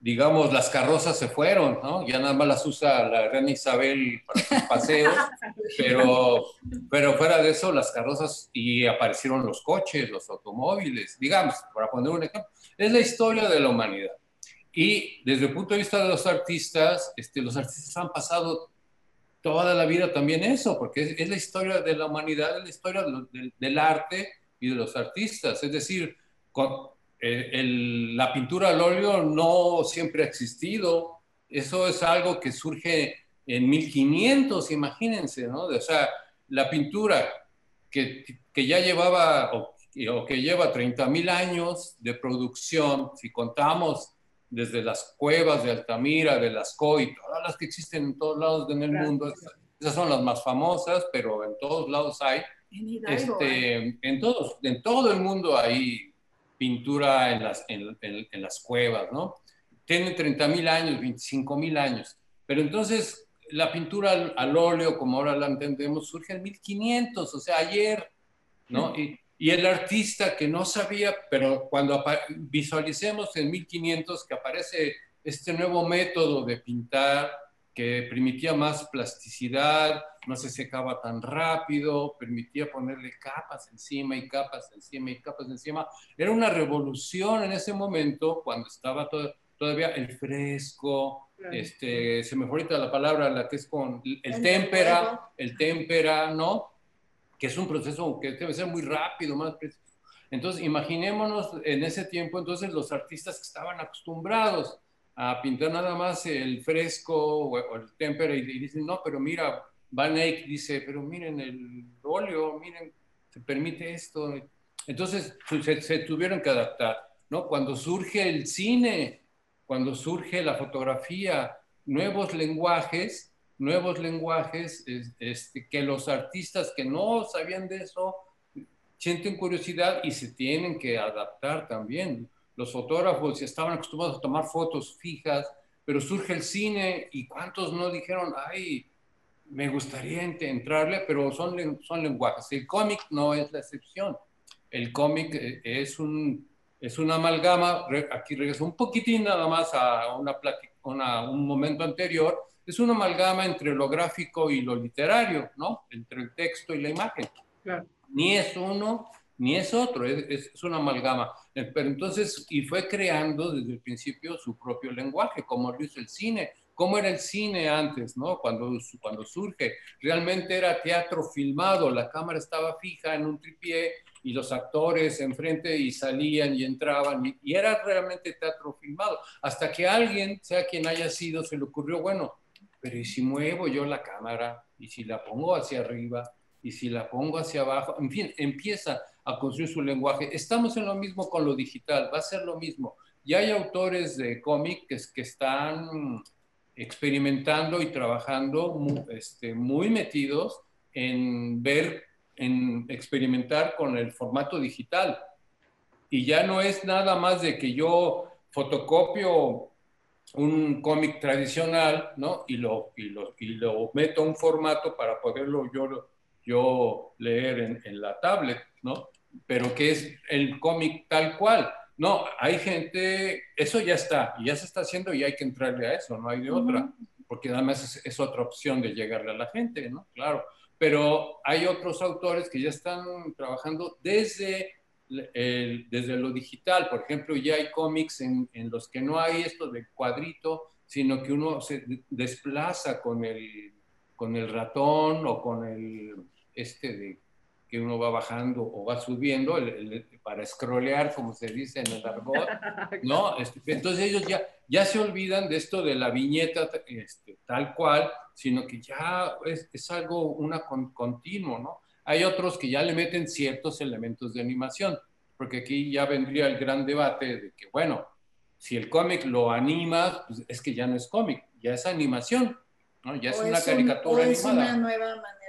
digamos, las carrozas se fueron, ¿no? Ya nada más las usa la reina Isabel para sus paseos, pero, pero fuera de eso, las carrozas y aparecieron los coches, los automóviles, digamos, para poner un ejemplo. Es la historia de la humanidad. Y desde el punto de vista de los artistas, este, los artistas han pasado toda la vida también eso, porque es, la historia de la humanidad, es la historia del, del, arte y de los artistas. Es decir, con, eh, la pintura al óleo no siempre ha existido. Eso es algo que surge en 1500, imagínense, ¿no? O sea, la pintura que, que ya llevaba o, o que lleva 30.000 años de producción, si contamos desde las cuevas de Altamira, de Lascaux y todas las que existen en todos lados en el mundo, esas son las más famosas, pero en todos lados hay. En, este, en, todos, en todo el mundo hay pintura en las, en, en, las cuevas, ¿no? Tiene 30 mil años, 25 mil años, pero entonces la pintura al, óleo, como ahora la entendemos, surge en 1500, o sea, ayer, ¿no? Y, y el artista que no sabía, pero cuando visualicemos en 1500 que aparece este nuevo método de pintar, que permitía más plasticidad, no se secaba tan rápido, permitía ponerle capas encima y capas encima y capas encima. Era una revolución en ese momento cuando estaba todavía el fresco, este, se me fue ahorita la palabra, la que es con el, témpera, el témpera, ¿no? Que es un proceso que debe ser muy rápido, más preciso. Entonces, imaginémonos en ese tiempo, entonces los artistas que estaban acostumbrados a pintar nada más el fresco o, el tempera y, dicen, no, pero mira, Van Eyck dice, pero miren el óleo, miren, se permite esto. Entonces pues, se, tuvieron que adaptar, ¿no? Cuando surge el cine, cuando surge la fotografía, nuevos lenguajes, nuevos lenguajes este, que los artistas que no sabían de eso sienten curiosidad y se tienen que adaptar también los fotógrafos estaban acostumbrados a tomar fotos fijas, pero surge el cine y cuántos no dijeron, ay, me gustaría entrarle, pero son, son lenguajes. El cómic no es la excepción. El cómic eh, es un, es una amalgama, aquí regreso un poquitín nada más a una, una un momento anterior, es una amalgama entre lo gráfico y lo literario, ¿no? Entre el texto y la imagen. Ni es uno ni es otro, es, es, una amalgama. Eh, pero entonces, y fue creando desde el principio su propio lenguaje, como lo hizo el cine. ¿Cómo era el cine antes, no? Cuando, cuando surge, realmente era teatro filmado, la cámara estaba fija en un tripié y los actores enfrente y salían y entraban, y, y era realmente teatro filmado. Hasta que alguien, sea quien haya sido, se le ocurrió, bueno, pero ¿y si muevo yo la cámara? ¿Y si la pongo hacia arriba? ¿Y si la pongo hacia abajo? En fin, empieza a construir su lenguaje. Estamos en lo mismo con lo digital, va a ser lo mismo. Ya hay autores de cómic que, que están experimentando y trabajando muy, este, muy metidos en ver, en experimentar con el formato digital. Y ya no es nada más de que yo fotocopio un cómic tradicional, ¿no? Y lo, y lo, y lo meto a un formato para poderlo yo, yo leer en, en la tablet, ¿no? pero que es el cómic tal cual. No, hay gente, eso ya está, y ya se está haciendo y hay que entrarle a eso, no hay de otra, porque además es, otra opción de llegarle a la gente, ¿no? Claro, pero hay otros autores que ya están trabajando desde, desde lo digital, por ejemplo, ya hay cómics en, en los que no hay esto del cuadrito, sino que uno se desplaza con el, con el ratón o con el, este de que uno va bajando o va subiendo para scrollear, como se dice en el argot, ¿no? Este, entonces ellos ya, ya se olvidan de esto de la viñeta este, tal cual, sino que ya es, es algo una continuo, ¿no? Hay otros que ya le meten ciertos elementos de animación, porque aquí ya vendría el gran debate de que, bueno, si el cómic lo animas, pues es que ya no es cómic, ya es animación, ¿no? Ya es una caricatura animada. Es una nueva manera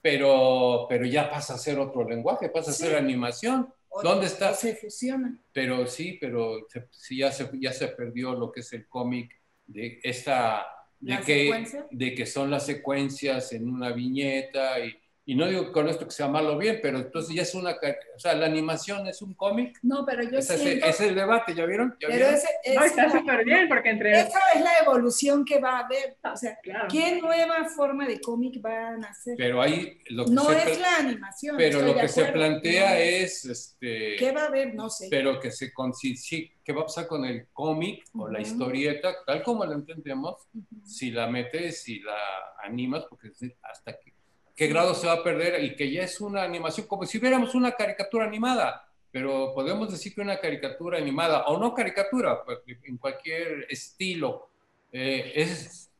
pero, pero ya pasa a ser otro lenguaje, pasa a ser animación. ¿Dónde está? Se fusiona. Pero sí, pero sí, ya, se, ya se perdió lo que es el cómic de esta... De que, de que son las secuencias en una viñeta y, y no digo con esto que sea malo o bien, pero entonces ya es una, o sea, la animación es un cómic. No, pero yo Ese, siento... es el debate, ¿ya vieron? ¿Ya pero vieron? ese, No, está súper bien, porque entre... esa es la evolución que va a haber. O sea, Claro. ¿qué nueva forma de cómic van a hacer? Pero ahí lo que No se, es la animación. pero lo que se plantea no es, este, ¿Qué va a haber? No sé. pero que se consi- sí, ¿qué va a pasar con el cómic o la historieta, tal como la entendemos? Si la metes, si la animas, porque hasta qué, qué grado se va a perder y que ya es una animación, como si viéramos una caricatura animada, pero podemos decir que una caricatura animada o no caricatura, pues, en cualquier estilo, eh, es,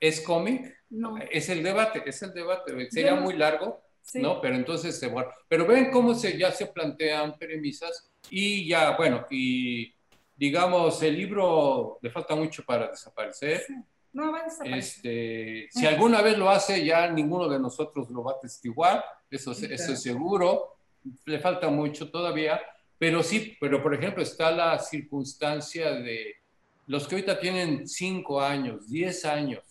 es cómic, No. es el debate, es el debate, sería muy largo, Sí. ¿no? Pero entonces, se bueno, pero ven cómo se, ya se plantean premisas y ya, bueno, y digamos, el libro le falta mucho para desaparecer. No, va a desaparecer. Este, si alguna vez lo hace, ya ninguno de nosotros lo va a atestiguar, eso, es- eso es seguro, le falta mucho todavía, pero sí, pero por ejemplo está la circunstancia de los que ahorita tienen 5 años, 10 años,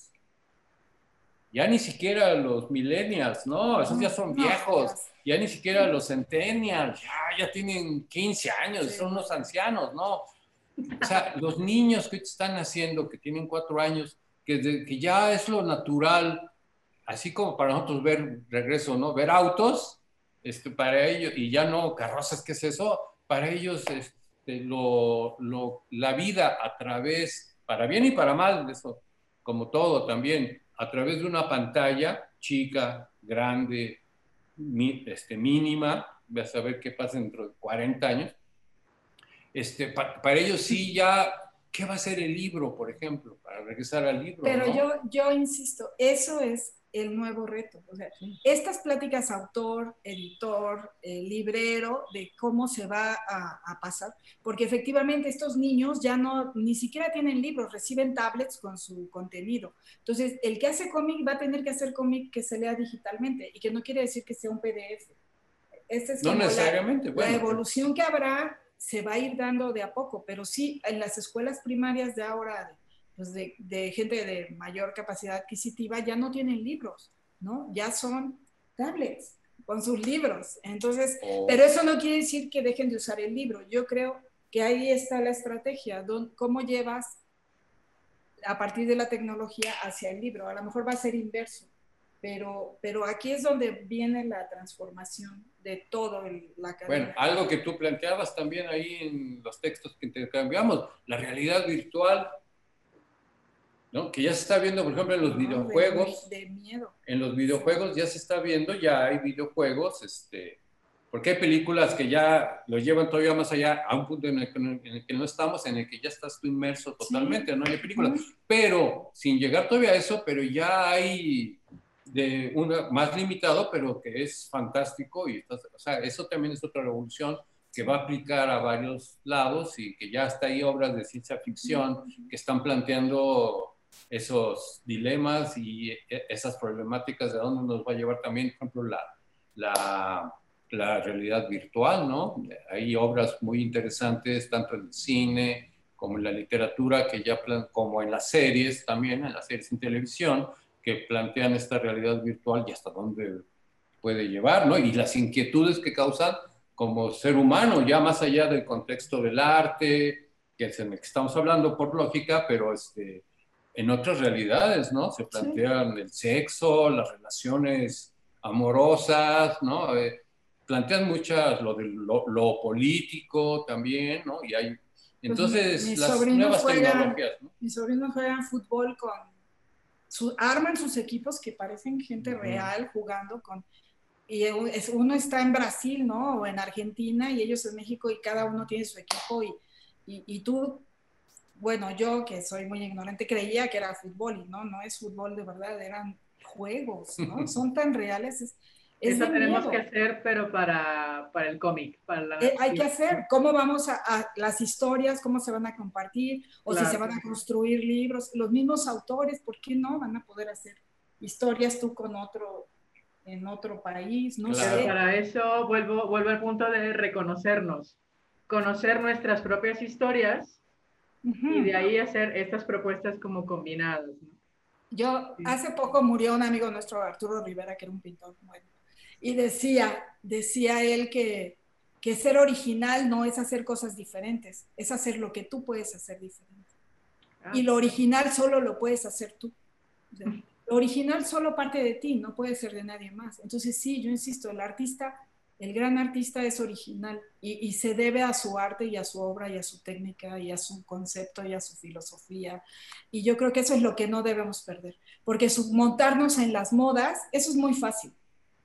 ya ni siquiera los millennials, no, esos ya son No, viejos, ya- ni siquiera los centennials, ya, ya tienen 15 años, Sí. son unos ancianos, ¿no? O sea, los niños que están haciendo, que tienen cuatro años, que, ya es lo natural, así como para nosotros ver, regreso, ¿no? Ver autos, este, para ellos, y ya no carrozas, ¿qué es eso? Para ellos, este, lo, lo- la vida a través, para bien y para mal, eso, como todo también, a través de una pantalla chica, grande, mi- este, mínima, vas a ver qué pasa dentro de 40 años, este, pa- para ellos sí ya, ¿qué va a ser el libro, por ejemplo? Para regresar al libro. Pero ¿no? yo, yo insisto, eso es el nuevo reto. O sea, estas pláticas autor, editor, eh, librero, de cómo se va a, a pasar, porque efectivamente estos niños ya no, ni siquiera tienen libros, reciben tablets con su contenido. Entonces, el que hace cómic va a tener que hacer cómic que se lea digitalmente y que no quiere decir que sea un PDF. Esta es No la- necesariamente, la bueno. evolución que habrá se va a ir dando de a poco, pero sí, en las escuelas primarias de ahora, de, pues de, de gente de mayor capacidad adquisitiva, ya no tienen libros, ¿no? Ya son tablets con sus libros. Entonces, o- pero eso no quiere decir que dejen de usar el libro. Yo creo que ahí está la estrategia, don- cómo llevas a partir de la tecnología hacia el libro. A lo mejor va a ser inverso, pero, pero aquí es donde viene la transformación de todo el- la cadena. Bueno, algo que tú planteabas también ahí en los textos que intercambiamos, la realidad virtual, ¿no? Que ya se está viendo, por ejemplo, en los No, de- videojuegos. De, miedo. en los videojuegos ya se está viendo, ya hay videojuegos, este, porque hay películas que ya lo llevan todavía más allá, a un punto en el, que, en el que no estamos, en el que ya estás tú inmerso totalmente, no hay películas, pero sin llegar todavía a eso, pero ya hay de una más limitado, pero que es fantástico y eso también es otra revolución que va a aplicar a varios lados y que ya está ahí obras de ciencia ficción que están planteando esos dilemas y e- esas problemáticas de dónde nos va a llevar también, por ejemplo, la, la, la realidad virtual, ¿no? Hay obras muy interesantes, tanto en el cine como en la literatura, que ya plan- como en las series también, en las series en televisión, que plantean esta realidad virtual y hasta dónde puede llevar, ¿no? Y las inquietudes que causan como ser humano, ya más allá del contexto del arte, que es en el que estamos hablando por lógica, pero este, en otras realidades, ¿no? Se plantean el sexo, las relaciones amorosas, ¿no? Eh, plantean muchas, lo de lo, lo político también, ¿no? Y hay, entonces, mis las sobrinos nuevas juegan- tecnologías, ¿no? Mis sobrinos juegan fútbol con, su, arman sus equipos que parecen gente real jugando con, y uno está en Brasil, ¿no? O en Argentina y ellos en México y cada uno tiene su equipo y, y, y tú, bueno, yo que soy muy ignorante creía que era fútbol y no, no es fútbol de verdad, eran juegos, ¿no? Son tan reales, es, es Eso tenemos miedo. que hacer, pero para, para el cómic. Eh, hay que hacer, cómo vamos a, a las historias, cómo se van a compartir, o Claro. si se van a construir libros, los mismos autores, ¿por qué no van a poder hacer historias tú con otro, en otro país? No Claro. Sé. para eso vuelvo, vuelvo al punto de reconocernos, conocer nuestras propias historias Ujú. y de ahí hacer estas propuestas como combinadas. ¿no? Yo, Sí. hace poco murió un amigo nuestro, Arturo Rivera, que era un pintor bueno. Y decía, decía él que, que ser original no es hacer cosas diferentes, es hacer lo que tú puedes hacer diferente. Ah. Y lo original solo lo puedes hacer tú. lo original solo parte de ti, no puede ser de nadie más. Entonces sí, yo insisto, el artista el gran artista es original y, se debe a su arte y a su obra y a su técnica y a su concepto y a su filosofía. Y yo creo que eso es lo que no debemos perder, porque montarnos en las modas, eso es muy fácil.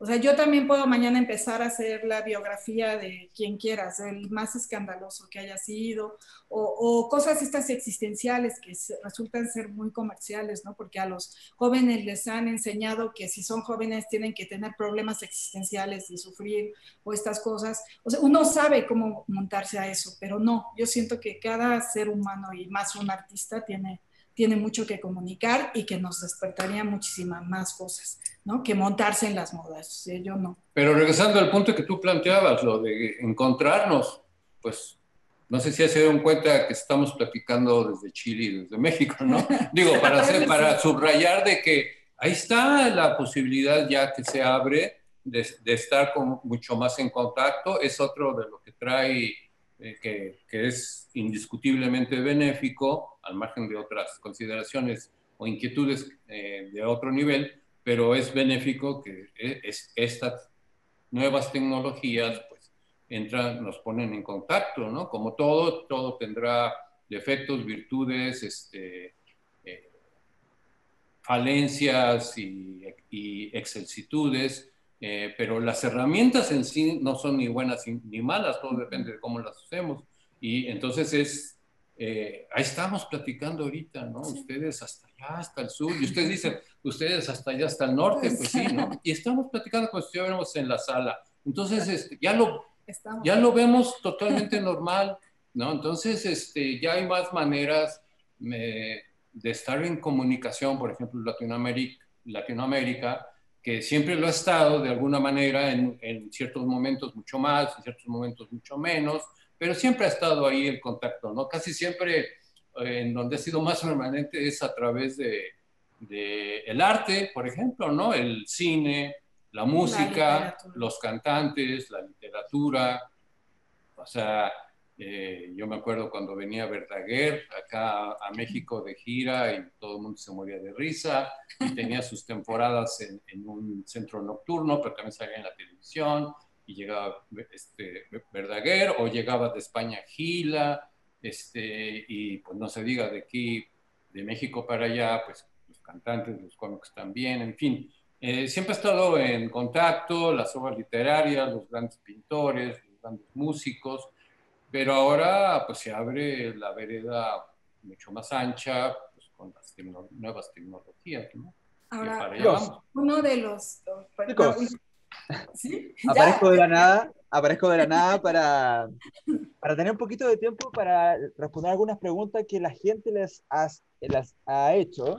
O sea, yo también puedo mañana empezar a hacer la biografía de quien quieras, el más escandaloso que haya sido, o, cosas estas existenciales que resultan ser muy comerciales, ¿no? Porque a los jóvenes les han enseñado que si son jóvenes tienen que tener problemas existenciales y sufrir o estas cosas. O sea, uno sabe cómo montarse a eso, pero no, yo siento que cada ser humano y más un artista tiene tiene mucho que comunicar y que nos despertaría muchísimas más cosas, ¿no? Que montarse en las modas. Yo no. Pero regresando al punto que tú planteabas, lo de encontrarnos, pues no sé si se dieron cuenta que estamos platicando desde Chile y desde México, ¿no? Digo, para, hacer, para subrayar de que ahí está la posibilidad ya que se abre de, de estar con, mucho más en contacto. Es otro de lo que trae eh, que, es indiscutiblemente benéfico, al margen de otras consideraciones o inquietudes eh, de otro nivel, pero es benéfico que e, es, estas nuevas tecnologías pues entran, nos ponen en contacto, ¿no? Como todo, todo tendrá defectos, virtudes, este, eh, falencias y, y eh, pero las herramientas en sí no son ni buenas ni malas, todo depende de cómo las usemos. Y entonces es, eh, ahí estamos platicando ahorita, ¿no? Ustedes hasta allá, hasta el sur, y ustedes dicen, ustedes hasta allá, hasta el norte, pues sí, ¿no? Y estamos platicando como si estuviéramos en la sala. Entonces, este, ya, lo, ya lo vemos totalmente normal, ¿no? Entonces, este, ya hay más maneras de estar en comunicación, por ejemplo, Latinoamérica, Latinoamérica que siempre lo ha estado de alguna manera en, en, ciertos momentos mucho más, en ciertos momentos mucho menos, pero siempre ha estado ahí el contacto, ¿no? Casi siempre eh, en donde ha sido más permanente es a través de, de el arte, por ejemplo, ¿no? El cine, la música, los cantantes, la literatura, o sea, eh, yo me acuerdo cuando venía Verdaguer acá a México de gira y todo el mundo se moría de risa y tenía sus temporadas en, un centro nocturno, pero también salía en la televisión y llegaba este, Verdaguer o llegaba de España Gila este, y pues no se diga de aquí, de México para allá, pues los cantantes, los cómicos también, en fin. Eh, siempre ha estado en contacto, las obras literarias, los grandes pintores, los grandes músicos, pero ahora pues se abre la vereda mucho más ancha pues, con las nuevas tecnologías, ¿no? Ahora, uno de los... ¿Sí? Aparezco de la nada, aparezco de la nada para, para tener un poquito de tiempo para responder algunas preguntas que la gente les ha, las ha hecho.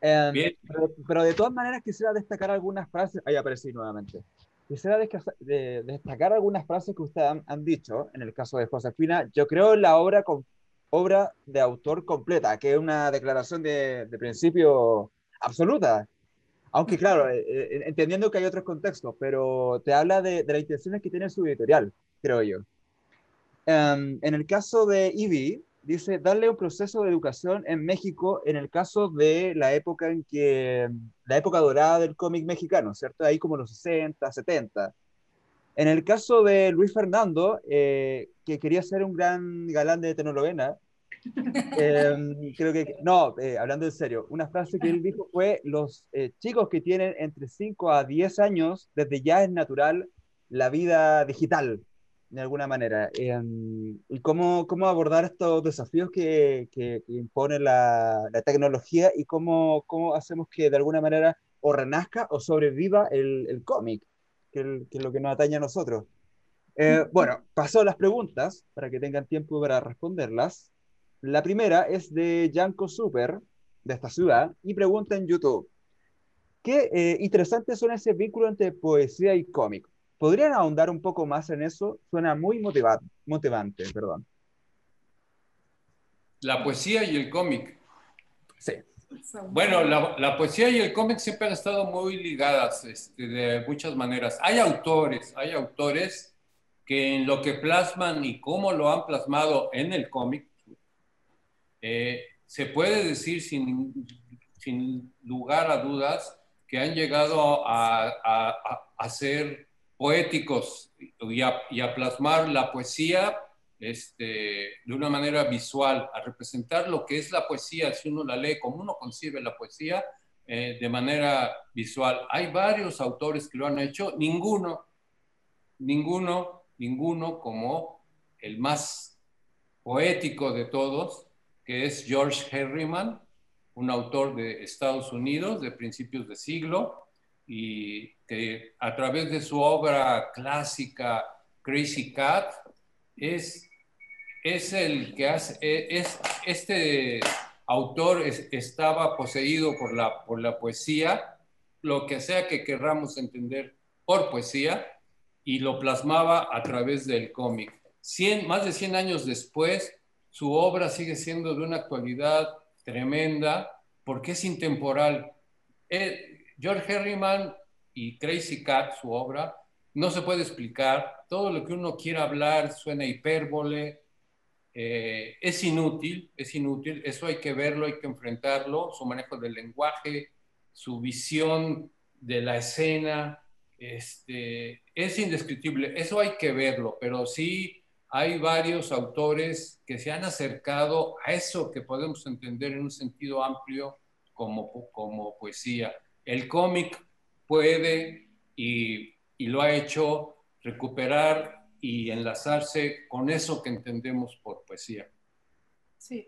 Em, pero, pero, de todas maneras quisiera destacar algunas frases. Ahí aparecí nuevamente. Quisiera destacar algunas frases que ustedes han, dicho, en el caso de Josefina. Yo creo en la obra, con, obra de autor completa, que es una declaración de, principio absoluta. Aunque claro, eh, eh, entendiendo que hay otros contextos, pero te habla de, de las intenciones que tiene su editorial, creo yo. Em, en el caso de Ivy, dice, darle un proceso de educación en México en el caso de la época en que, la época dorada del cómic mexicano, ¿cierto? Ahí como los 60, 70. En el caso de Luis Fernando, eh, que quería ser un gran galán de telenovela, eh, creo que, no, eh, hablando en serio, una frase que él dijo fue, los eh, chicos que tienen entre 5 a 10 años, desde ya es natural la vida digital, de alguna manera. Em, ¿Y cómo, cómo, abordar estos desafíos que, que, impone la, la, tecnología y cómo, cómo, hacemos que de alguna manera o renazca o sobreviva el, el cómic, que, es lo que nos atañe a nosotros? Eh, bueno, paso a las preguntas para que tengan tiempo para responderlas. La primera es de Yanko Super, de esta ciudad, y pregunta en YouTube. ¿Qué eh, interesantes son ese vínculo entre poesía y cómic? ¿Podrían ahondar un poco más en eso? Suena muy motivante, perdón. La poesía y el cómic. Sí. Bueno, la, poesía y el cómic siempre han estado muy ligadas este, de muchas maneras. Hay autores, hay autores que en lo que plasman y cómo lo han plasmado en el cómic, eh, se puede decir sin, sin, lugar a dudas que han llegado a, a, ser poéticos y a, plasmar la poesía este, de una manera visual, a representar lo que es la poesía, si uno la lee, como uno concibe la poesía, eh, de manera visual. Hay varios autores que lo han hecho, ninguno, ninguno, ninguno como el más poético de todos, que es George Herriman, un autor de Estados Unidos de principios de siglo, y que a través de su obra clásica Crazy Cat, es, es el que hace, e, es, este autor estaba poseído por la, por la poesía, lo que sea que querramos entender por poesía, y lo plasmaba a través del cómic. más de 100 años después, su obra sigue siendo de una actualidad tremenda porque es intemporal. Eh, George Herriman y Crazy Cat, su obra, no se puede explicar, todo lo que uno quiera hablar suena hipérbole, eh, es inútil, es inútil, eso hay que verlo, hay que enfrentarlo, su manejo del lenguaje, su visión de la escena, este, es indescriptible, eso hay que verlo, pero sí hay varios autores que se han acercado a eso que podemos entender en un sentido amplio como, como poesía. El cómic puede y y lo ha hecho recuperar y enlazarse con eso que entendemos por poesía. Sí.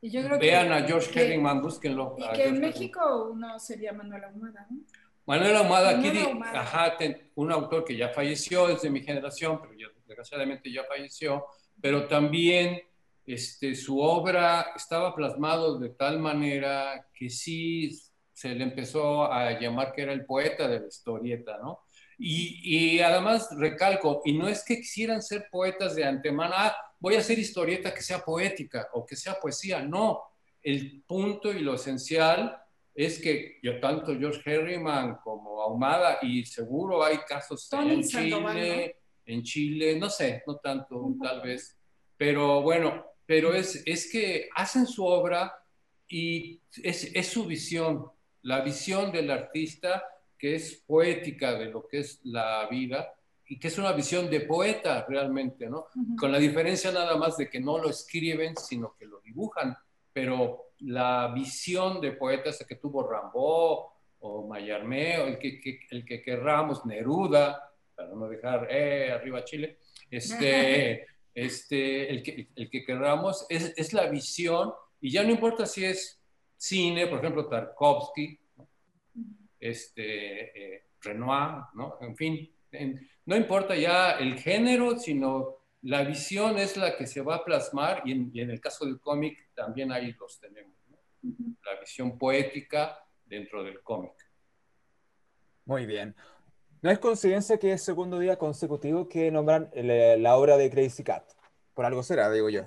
Y yo creo Vean a George Herringman, búsquenlo. Y que en México uno sería Manuel Ahumada, ¿no? Manuel Ahumada, aquí, ajá, un autor que ya falleció, es de mi generación, pero ya, desgraciadamente ya falleció, pero también este, su obra estaba plasmado de tal manera que sí se le empezó a llamar que era el poeta de la historieta, ¿no? Y, además recalco, y no es que quisieran ser poetas de antemano, ah, voy a hacer historieta que sea poética o que sea poesía, no. El punto y lo esencial es que yo tanto George Herriman como Ahumada, y seguro hay casos en Chile, en Chile, no sé, no tanto, tal vez, pero bueno, pero es, es que hacen su obra y es, es su visión, la visión del artista que es poética de lo que es la vida y que es una visión de poeta realmente, ¿no? Con la diferencia nada más de que no lo escriben, sino que lo dibujan, pero la visión de poeta es que tuvo Rambo o Mayarmé o el que, el que querramos, Neruda, para no dejar, eh, arriba Chile, este, este, el, que, el que querramos, es, es la visión y ya no importa si es cine, por ejemplo, Tarkovsky, este, eh, Renoir, ¿no? En fin, no importa ya el género, sino la visión es la que se va a plasmar y en, el caso del cómic también ahí los tenemos, la visión poética dentro del cómic. Muy bien. No es coincidencia que es segundo día consecutivo que nombran eh, la obra de Crazy Cat. Por algo será, digo yo.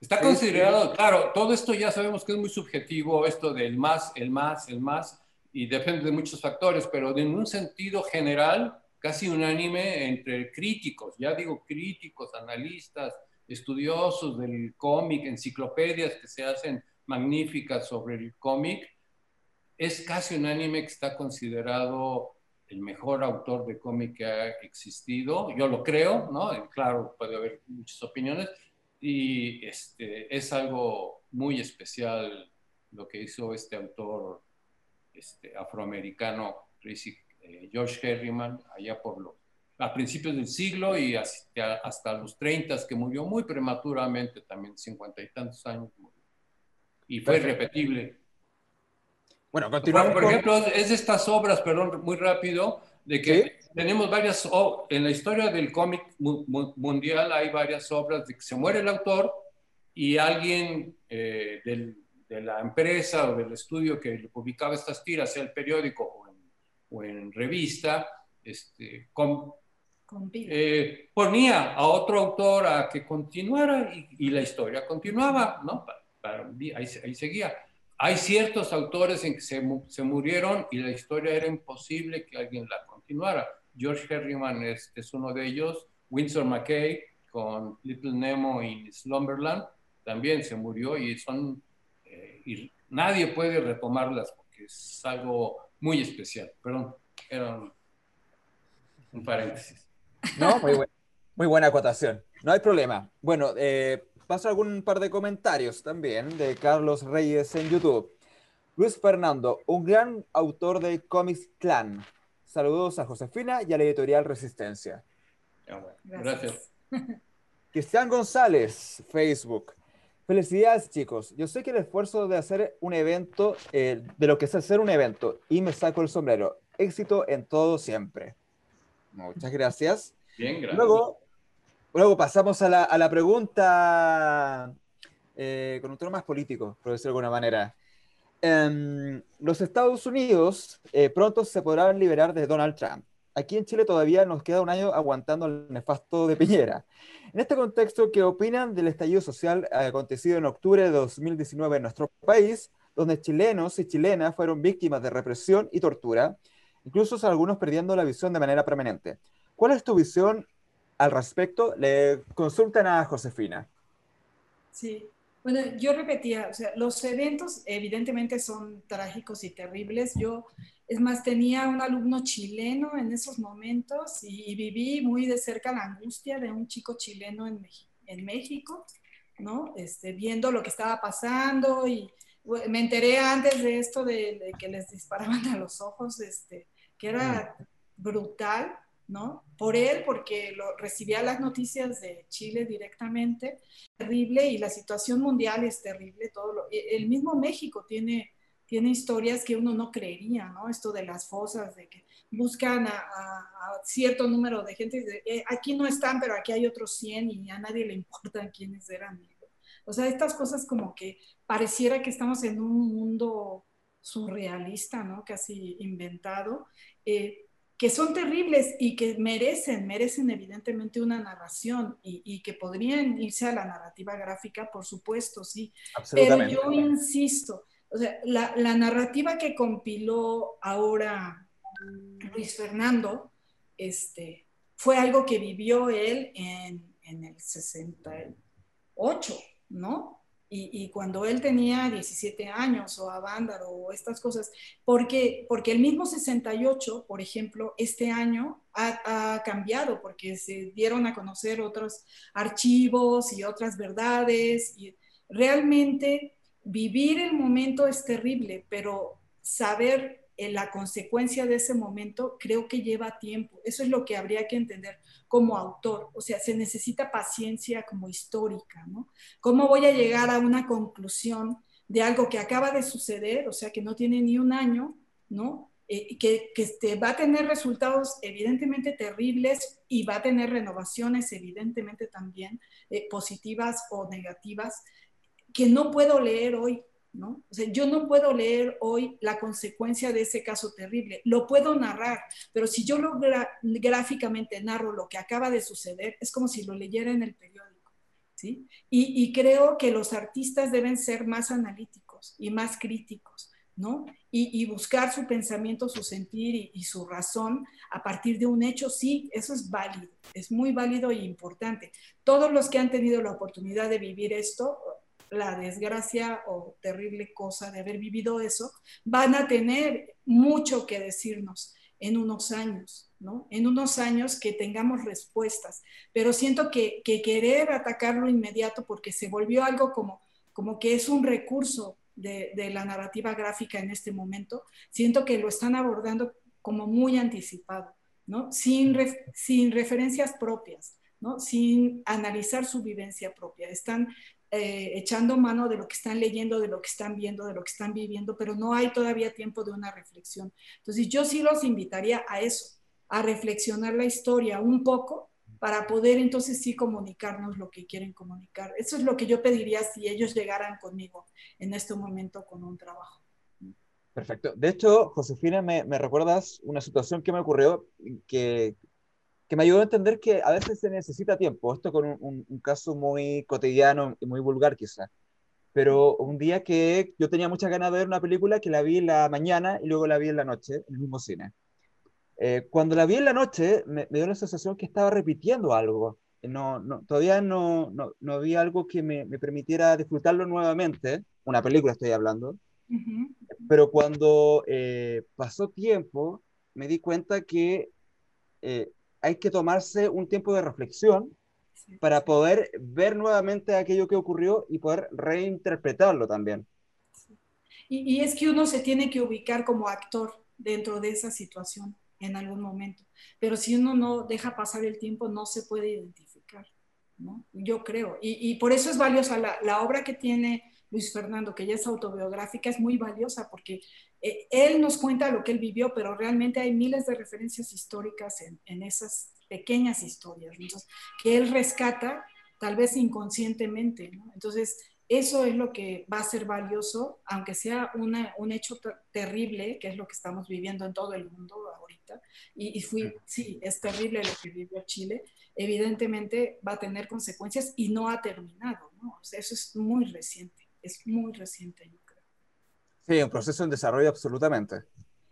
Está considerado, claro, todo esto ya sabemos que es muy subjetivo, esto del más, el más, el más, y depende de muchos factores, pero en un sentido general, casi unánime entre críticos, ya digo críticos, analistas, estudiosos del cómic, enciclopedias que se hacen magníficas sobre el cómic, es casi unánime que está considerado el mejor autor de cómic que ha existido. Yo lo creo, ¿no? Claro, puede haber muchas opiniones y este, es algo muy especial lo que hizo este autor este, afroamericano eh, George Herriman, allá por los, a principios del siglo y hasta, hasta los 30, que murió muy prematuramente, también cincuenta y tantos años Y fue irrepetible. Bueno, continuamos. Por, ejemplo, es de estas obras, perdón, muy rápido, de que tenemos varias, en la historia del cómic mundial hay varias obras de que se muere el autor y alguien eh, del de la empresa o del estudio que publicaba estas tiras, sea el periódico o en, revista, este, eh, ponía a otro autor a que continuara y, la historia continuaba, ¿no? ahí, ahí, seguía. hay ciertos autores en que se, se, murieron y la historia era imposible que alguien la continuara. George Herriman es, es uno de ellos, Winsor McKay con Little Nemo y Slumberland también se murió y son eh, y nadie puede retomarlas porque es algo muy especial. Perdón, era un, paréntesis. No, muy, buena acotación. No hay problema. Bueno, eh, paso algún par de comentarios también de Carlos Reyes en YouTube. Luis Fernando, un gran autor de Comics Clan. Saludos a Josefina y a la editorial Resistencia. Gracias. Cristian González, Facebook. Felicidades, chicos. Yo sé que el esfuerzo de hacer un evento, eh, de lo que es hacer un evento, y me saco el sombrero. Éxito en todo siempre. Muchas gracias. Bien, gracias. Luego, luego pasamos a la, a la pregunta eh, con un tono más político, por decirlo de alguna manera. Em, los Estados Unidos eh, pronto se podrán liberar de Donald Trump. Aquí en Chile todavía nos queda un año aguantando el nefasto de Piñera. En este contexto, ¿qué opinan del estallido social acontecido en octubre de 2019 en nuestro país, donde chilenos y chilenas fueron víctimas de represión y tortura, incluso algunos perdiendo la visión de manera permanente? ¿Cuál es tu visión al respecto? Le consultan a Josefina. Sí, bueno, yo repetía, o sea, los eventos evidentemente son trágicos y terribles. Yo, es más, tenía un alumno chileno en esos momentos y, viví muy de cerca la angustia de un chico chileno en, en México, ¿no? Este, viendo lo que estaba pasando y me enteré antes de esto de, que les disparaban a los ojos, este, que era brutal ¿no? Por él, porque lo, recibía las noticias de Chile directamente, terrible, y la situación mundial es terrible, todo e, el mismo México tiene, tiene historias que uno no creería, ¿no? Esto de las fosas, de que buscan a, cierto número de gente, eh, aquí no están, pero aquí hay otros 100 y a nadie le importa quiénes eran. O sea, estas cosas como que pareciera que estamos en un mundo surrealista, ¿no? Casi inventado. Eh, que son terribles y que merecen, merecen evidentemente una narración y, que podrían irse a la narrativa gráfica, por supuesto, sí. Pero yo insisto, o sea, la, narrativa que compiló ahora Luis Fernando, este, fue algo que vivió él en, en el 68, ¿no? Y, cuando él tenía 17 años o a Vándaro o estas cosas, porque, porque el mismo 68, por ejemplo, este año ha, cambiado porque se dieron a conocer otros archivos y otras verdades y realmente vivir el momento es terrible, pero saber la consecuencia de ese momento creo que lleva tiempo. Eso es lo que habría que entender como autor. O sea, se necesita paciencia como histórica, ¿no? ¿Cómo voy a llegar a una conclusión de algo que acaba de suceder, o sea, que no tiene ni un año, ¿no? Eh, que, que este, va a tener resultados evidentemente terribles y va a tener renovaciones evidentemente también eh, positivas o negativas que no puedo leer hoy ¿no? O sea, yo no puedo leer hoy la consecuencia de ese caso terrible, lo puedo narrar, pero si yo lo gráficamente narro lo que acaba de suceder, es como si lo leyera en el periódico, ¿sí? Y, creo que los artistas deben ser más analíticos y más críticos, ¿no? Y, buscar su pensamiento, su sentir y, su razón a partir de un hecho, sí, eso es válido, es muy válido e importante. Todos los que han tenido la oportunidad de vivir esto, la desgracia o terrible cosa de haber vivido eso, van a tener mucho que decirnos en unos años, ¿no? En unos años que tengamos respuestas. Pero siento que, querer atacarlo inmediato porque se volvió algo como, como que es un recurso de, la narrativa gráfica en este momento, siento que lo están abordando como muy anticipado, ¿no? Sin, sin referencias propias. ¿no? sin analizar su vivencia propia. Están eh, echando mano de lo que están leyendo, de lo que están viendo, de lo que están viviendo, pero no hay todavía tiempo de una reflexión. Entonces yo sí los invitaría a eso, a reflexionar la historia un poco para poder entonces sí comunicarnos lo que quieren comunicar. Eso es lo que yo pediría si ellos llegaran conmigo en este momento con un trabajo. Perfecto. De hecho, Josefina, me, me recuerdas una situación que me ocurrió que, que me ayudó a entender que a veces se necesita tiempo. Esto con un, caso muy cotidiano y muy vulgar quizá. pero un día que yo tenía muchas ganas de ver una película que la vi en la mañana y luego la vi en la noche, en el mismo cine. Eh, cuando la vi en la noche, me, dio la sensación que estaba repitiendo algo. No, no, todavía no, no, no, había algo que me, me, permitiera disfrutarlo nuevamente, una película estoy hablando, pero cuando eh, pasó tiempo, me di cuenta que eh, hay que tomarse un tiempo de reflexión para poder ver nuevamente aquello que ocurrió y poder reinterpretarlo también. Y, y, es que uno se tiene que ubicar como actor dentro de esa situación en algún momento, pero si uno no deja pasar el tiempo no se puede identificar, ¿no? Yo creo, y, y por eso es valiosa la, la, obra que tiene Luis Fernando, que ya es autobiográfica, es muy valiosa porque eh, él nos cuenta lo que él vivió, pero realmente hay miles de referencias históricas en, en esas pequeñas historias, entonces, que él rescata tal vez inconscientemente, ¿no? Entonces, eso es lo que va a ser valioso, aunque sea una, un hecho terrible, que es lo que estamos viviendo en todo el mundo ahorita, y, y fui, sí, es terrible lo que vivió Chile, evidentemente va a tener consecuencias y no ha terminado, ¿no? O sea, eso es muy reciente, es muy reciente, yo creo. Sí, un proceso en desarrollo absolutamente.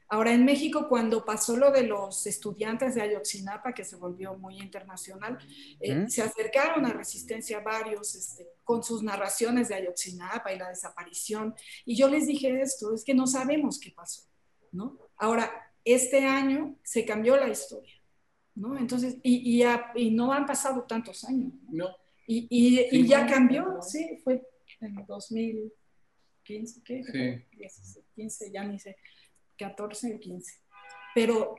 Ahora, en México, cuando pasó lo de los estudiantes de Ayotzinapa, que se volvió muy internacional, eh, se acercaron a Resistencia varios este, con sus narraciones de Ayotzinapa y la desaparición. Y yo les dije esto, es que no sabemos qué pasó, ¿no? Ahora, este año se cambió la historia, ¿no? Entonces, y, y, y no han pasado tantos años. No. Y, y ya cambió, sí, fue en 2015, ¿qué? Sí. 15, ya ni sé. 14 y 15. Pero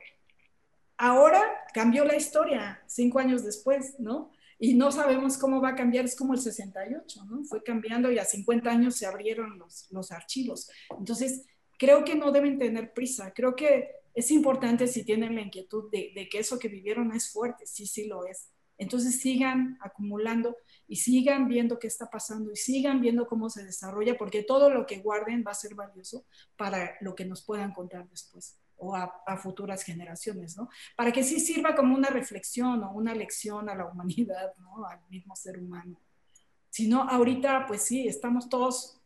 ahora cambió la historia, cinco años después, ¿no? Y no sabemos cómo va a cambiar, es como el 68, ¿no? Fue cambiando y a 50 años se abrieron los, los archivos. Entonces, creo que no deben tener prisa, creo que es importante si tienen la inquietud de, de que eso que vivieron es fuerte, sí, sí lo es. Entonces sigan acumulando y sigan viendo qué está pasando y sigan viendo cómo se desarrolla, porque todo lo que guarden va a ser valioso para lo que nos puedan contar después o a, futuras generaciones, ¿no? Para que sí sirva como una reflexión o una lección a la humanidad, ¿no? Al mismo ser humano. Si no, ahorita, pues sí, estamos todos,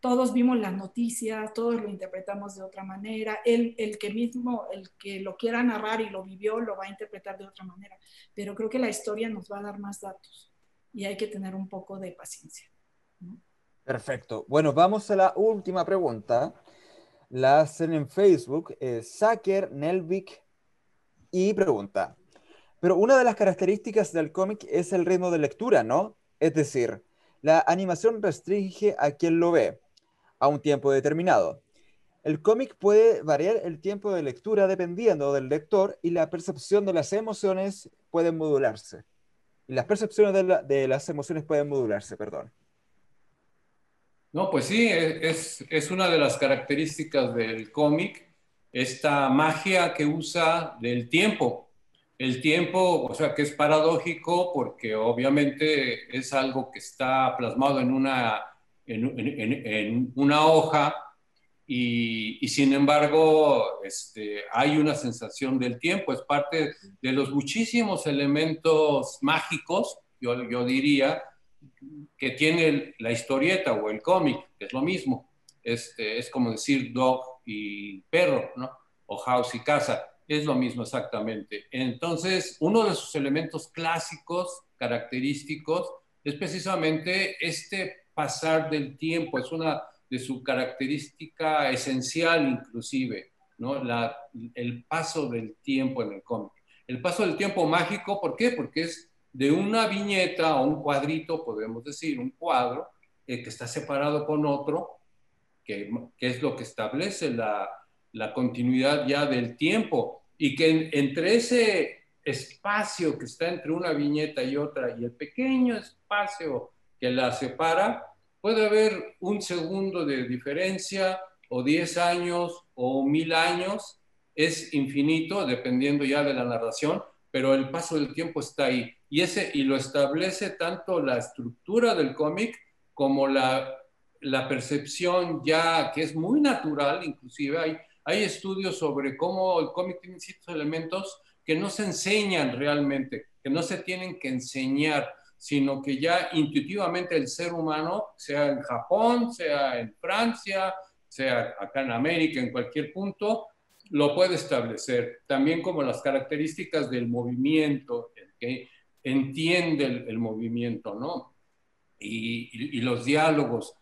todos vimos las noticias, todos lo interpretamos de otra manera. El, el que mismo, el que lo quiera narrar y lo vivió, lo va a interpretar de otra manera. Pero creo que la historia nos va a dar más datos y hay que tener un poco de paciencia. Perfecto. Bueno, vamos a la última pregunta. La hacen en Facebook, eh, Saker Nelvik, y pregunta, pero una de las características del cómic es el ritmo de lectura, ¿no? Es decir, la animación restringe a quien lo ve a un tiempo determinado. El cómic puede variar el tiempo de lectura dependiendo del lector y la percepción de las emociones puede modularse. Las percepciones de, la, de las emociones pueden modularse, perdón. No, pues sí, es, es una de las características del cómic, esta magia que usa del tiempo. El tiempo, o sea, que es paradójico porque obviamente es algo que está plasmado en una, en, en, en una hoja y, y, sin embargo este, hay una sensación del tiempo, es parte de los muchísimos elementos mágicos, yo, yo diría, que tiene la historieta o el cómic, es lo mismo. Este, es como decir dog y perro, ¿no? O house y casa, es lo mismo exactamente. Entonces, uno de sus elementos clásicos, característicos, es precisamente este pasar del tiempo, es una de su característica esencial inclusive, ¿no? La, el paso del tiempo en el cómic. El paso del tiempo mágico, ¿por qué? Porque es de una viñeta o un cuadrito, podemos decir, un cuadro, eh, que está separado con otro, que, que es lo que establece la, la, continuidad ya del tiempo, y que en, entre ese espacio que está entre una viñeta y otra y el pequeño espacio que la separa, puede haber un segundo de diferencia o diez años o mil años, es infinito dependiendo ya de la narración, pero el paso del tiempo está ahí. Y, ese, y lo establece tanto la estructura del cómic como la, la percepción ya que es muy natural, inclusive hay, hay estudios sobre cómo el cómic tiene ciertos elementos que no se enseñan realmente, que no se tienen que enseñar, sino que ya intuitivamente el ser humano, sea en Japón, sea en Francia, sea acá en América, en cualquier punto, lo puede establecer. También como las características del movimiento, el que entiende el, movimiento, ¿no? Y, los diálogos.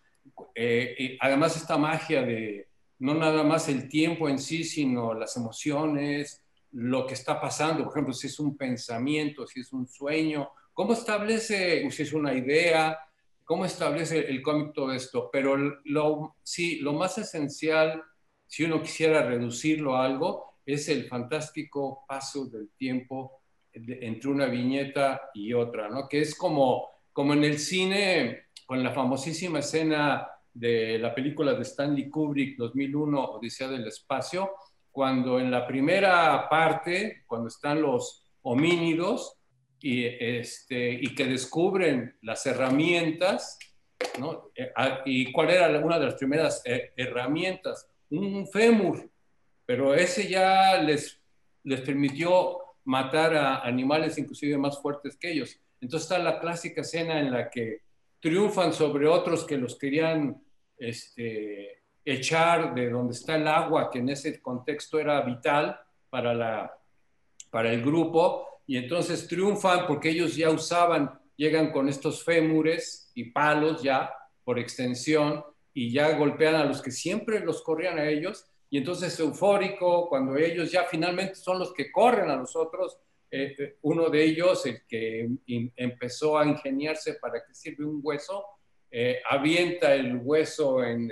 Eh, además, esta magia de no nada más el tiempo en sí, sino las emociones, lo que está pasando, por ejemplo, si es un pensamiento, si es un sueño, cómo establece, si es una idea, cómo establece el cómic todo esto. Pero lo, sí, lo más esencial, si uno quisiera reducirlo a algo, es el fantástico paso del tiempo entre una viñeta y otra, ¿no? Que es como, como en el cine, con la famosísima escena de la película de Stanley Kubrick 2001, Odisea del Espacio, cuando en la primera parte, cuando están los homínidos y, este, y que descubren las herramientas, ¿no? Eh, ah, ¿Y cuál era una de las primeras eh, herramientas? Un fémur, pero ese ya les, les permitió matar a animales inclusive más fuertes que ellos. Entonces está la clásica escena en la que triunfan sobre otros que los querían este, echar de donde está el agua, que en ese contexto era vital para, la, para el grupo, y entonces triunfan porque ellos ya usaban, llegan con estos fémures y palos ya por extensión, y ya golpean a los que siempre los corrían a ellos, y entonces eufórico, cuando ellos ya finalmente son los que corren a los otros, eh, eh, uno de ellos, el que empezó a ingeniarse para que sirve un hueso, eh, avienta el hueso en,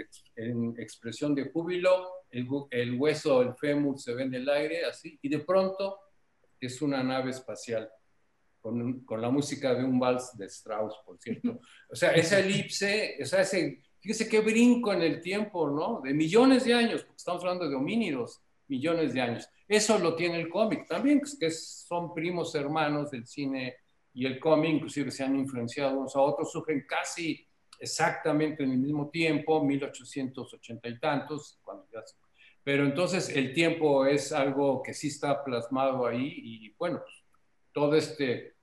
expresión de júbilo, el, hueso, el fémur se ve en el aire, así, y de pronto es una nave espacial, con, la música de un vals de Strauss, por cierto. O sea, esa elipse, o sea, ese, fíjese qué brinco en el tiempo, ¿no? De millones de años, porque estamos hablando de homínidos, millones de años. Eso lo tiene el cómic también, que son primos hermanos del cine y el cómic, inclusive se han influenciado unos a otros, sufren casi exactamente en el mismo tiempo, 1880 y tantos, cuando ya pero entonces el tiempo es algo que sí está plasmado ahí y bueno, pues, todo este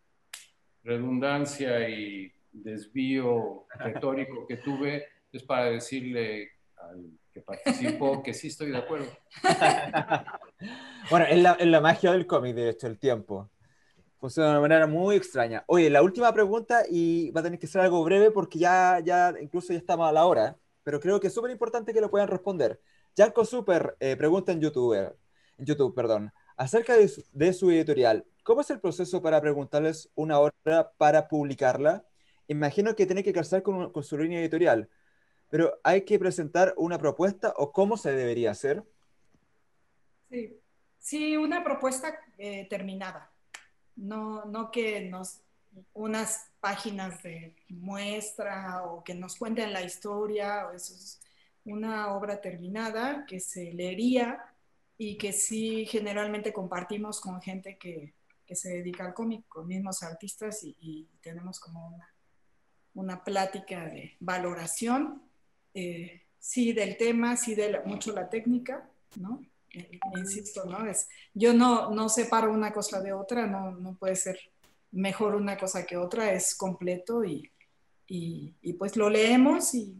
redundancia y desvío retórico que tuve es para decirle al que participó que sí estoy de acuerdo. bueno, es la, es la magia del cómic, de hecho, el tiempo. Funciona de una manera muy extraña. Oye, la última pregunta, y va a tener que ser algo breve porque ya, ya incluso ya estamos a la hora, pero creo que es súper importante que lo puedan responder. Janko Super eh, pregunta en YouTube, en YouTube perdón, acerca de su, editorial. ¿Cómo es el proceso para preguntarles una obra para publicarla? Imagino que tiene que con, con su línea editorial, pero ¿hay que presentar una propuesta o cómo se debería hacer? Sí, sí una propuesta eh, terminada no, no que nos unas páginas de muestra o que nos cuenten la historia, o eso es una obra terminada que se leería y que sí generalmente compartimos con gente que, se dedica al cómic, con mismos artistas y, tenemos como una, una, plática de valoración, eh, sí del tema, sí de mucho la técnica, ¿no? insisto, ¿no? Es, yo no, no separo una cosa de otra, no, no puede ser mejor una cosa que otra, es completo y, y, pues lo leemos y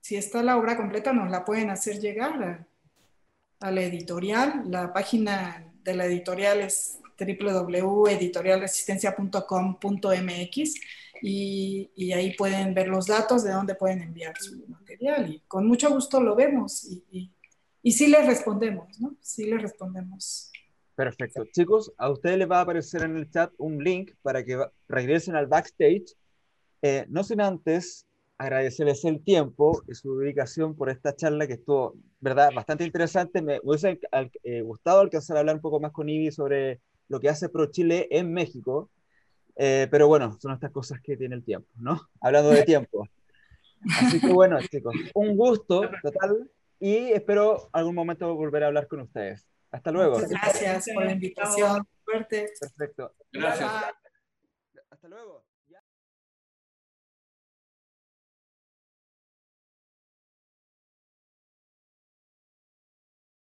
si está la obra completa nos la pueden hacer llegar a, la editorial. La página de la editorial es www.editorialresistencia.com.mx y, y, ahí pueden ver los datos de dónde pueden enviar su material y con mucho gusto lo vemos y y sí les respondemos, ¿no? Sí les respondemos. Perfecto. Chicos, a ustedes les va a aparecer en el chat un link para que regresen al backstage. Eh, no sin antes agradecerles el tiempo y su dedicación por esta charla que estuvo, ¿verdad? Bastante interesante. Me hubiese eh, gustado alcanzar a hablar un poco más con Ivy sobre lo que hace Pro Chile en México. Eh, pero bueno, son estas cosas que tiene el tiempo, ¿no? Hablando de tiempo. Así que bueno, chicos, un gusto total y espero algún momento volver a hablar con ustedes. Hasta luego. Muchas gracias por la invitación. Suerte. Perfecto. Gracias. Hasta luego.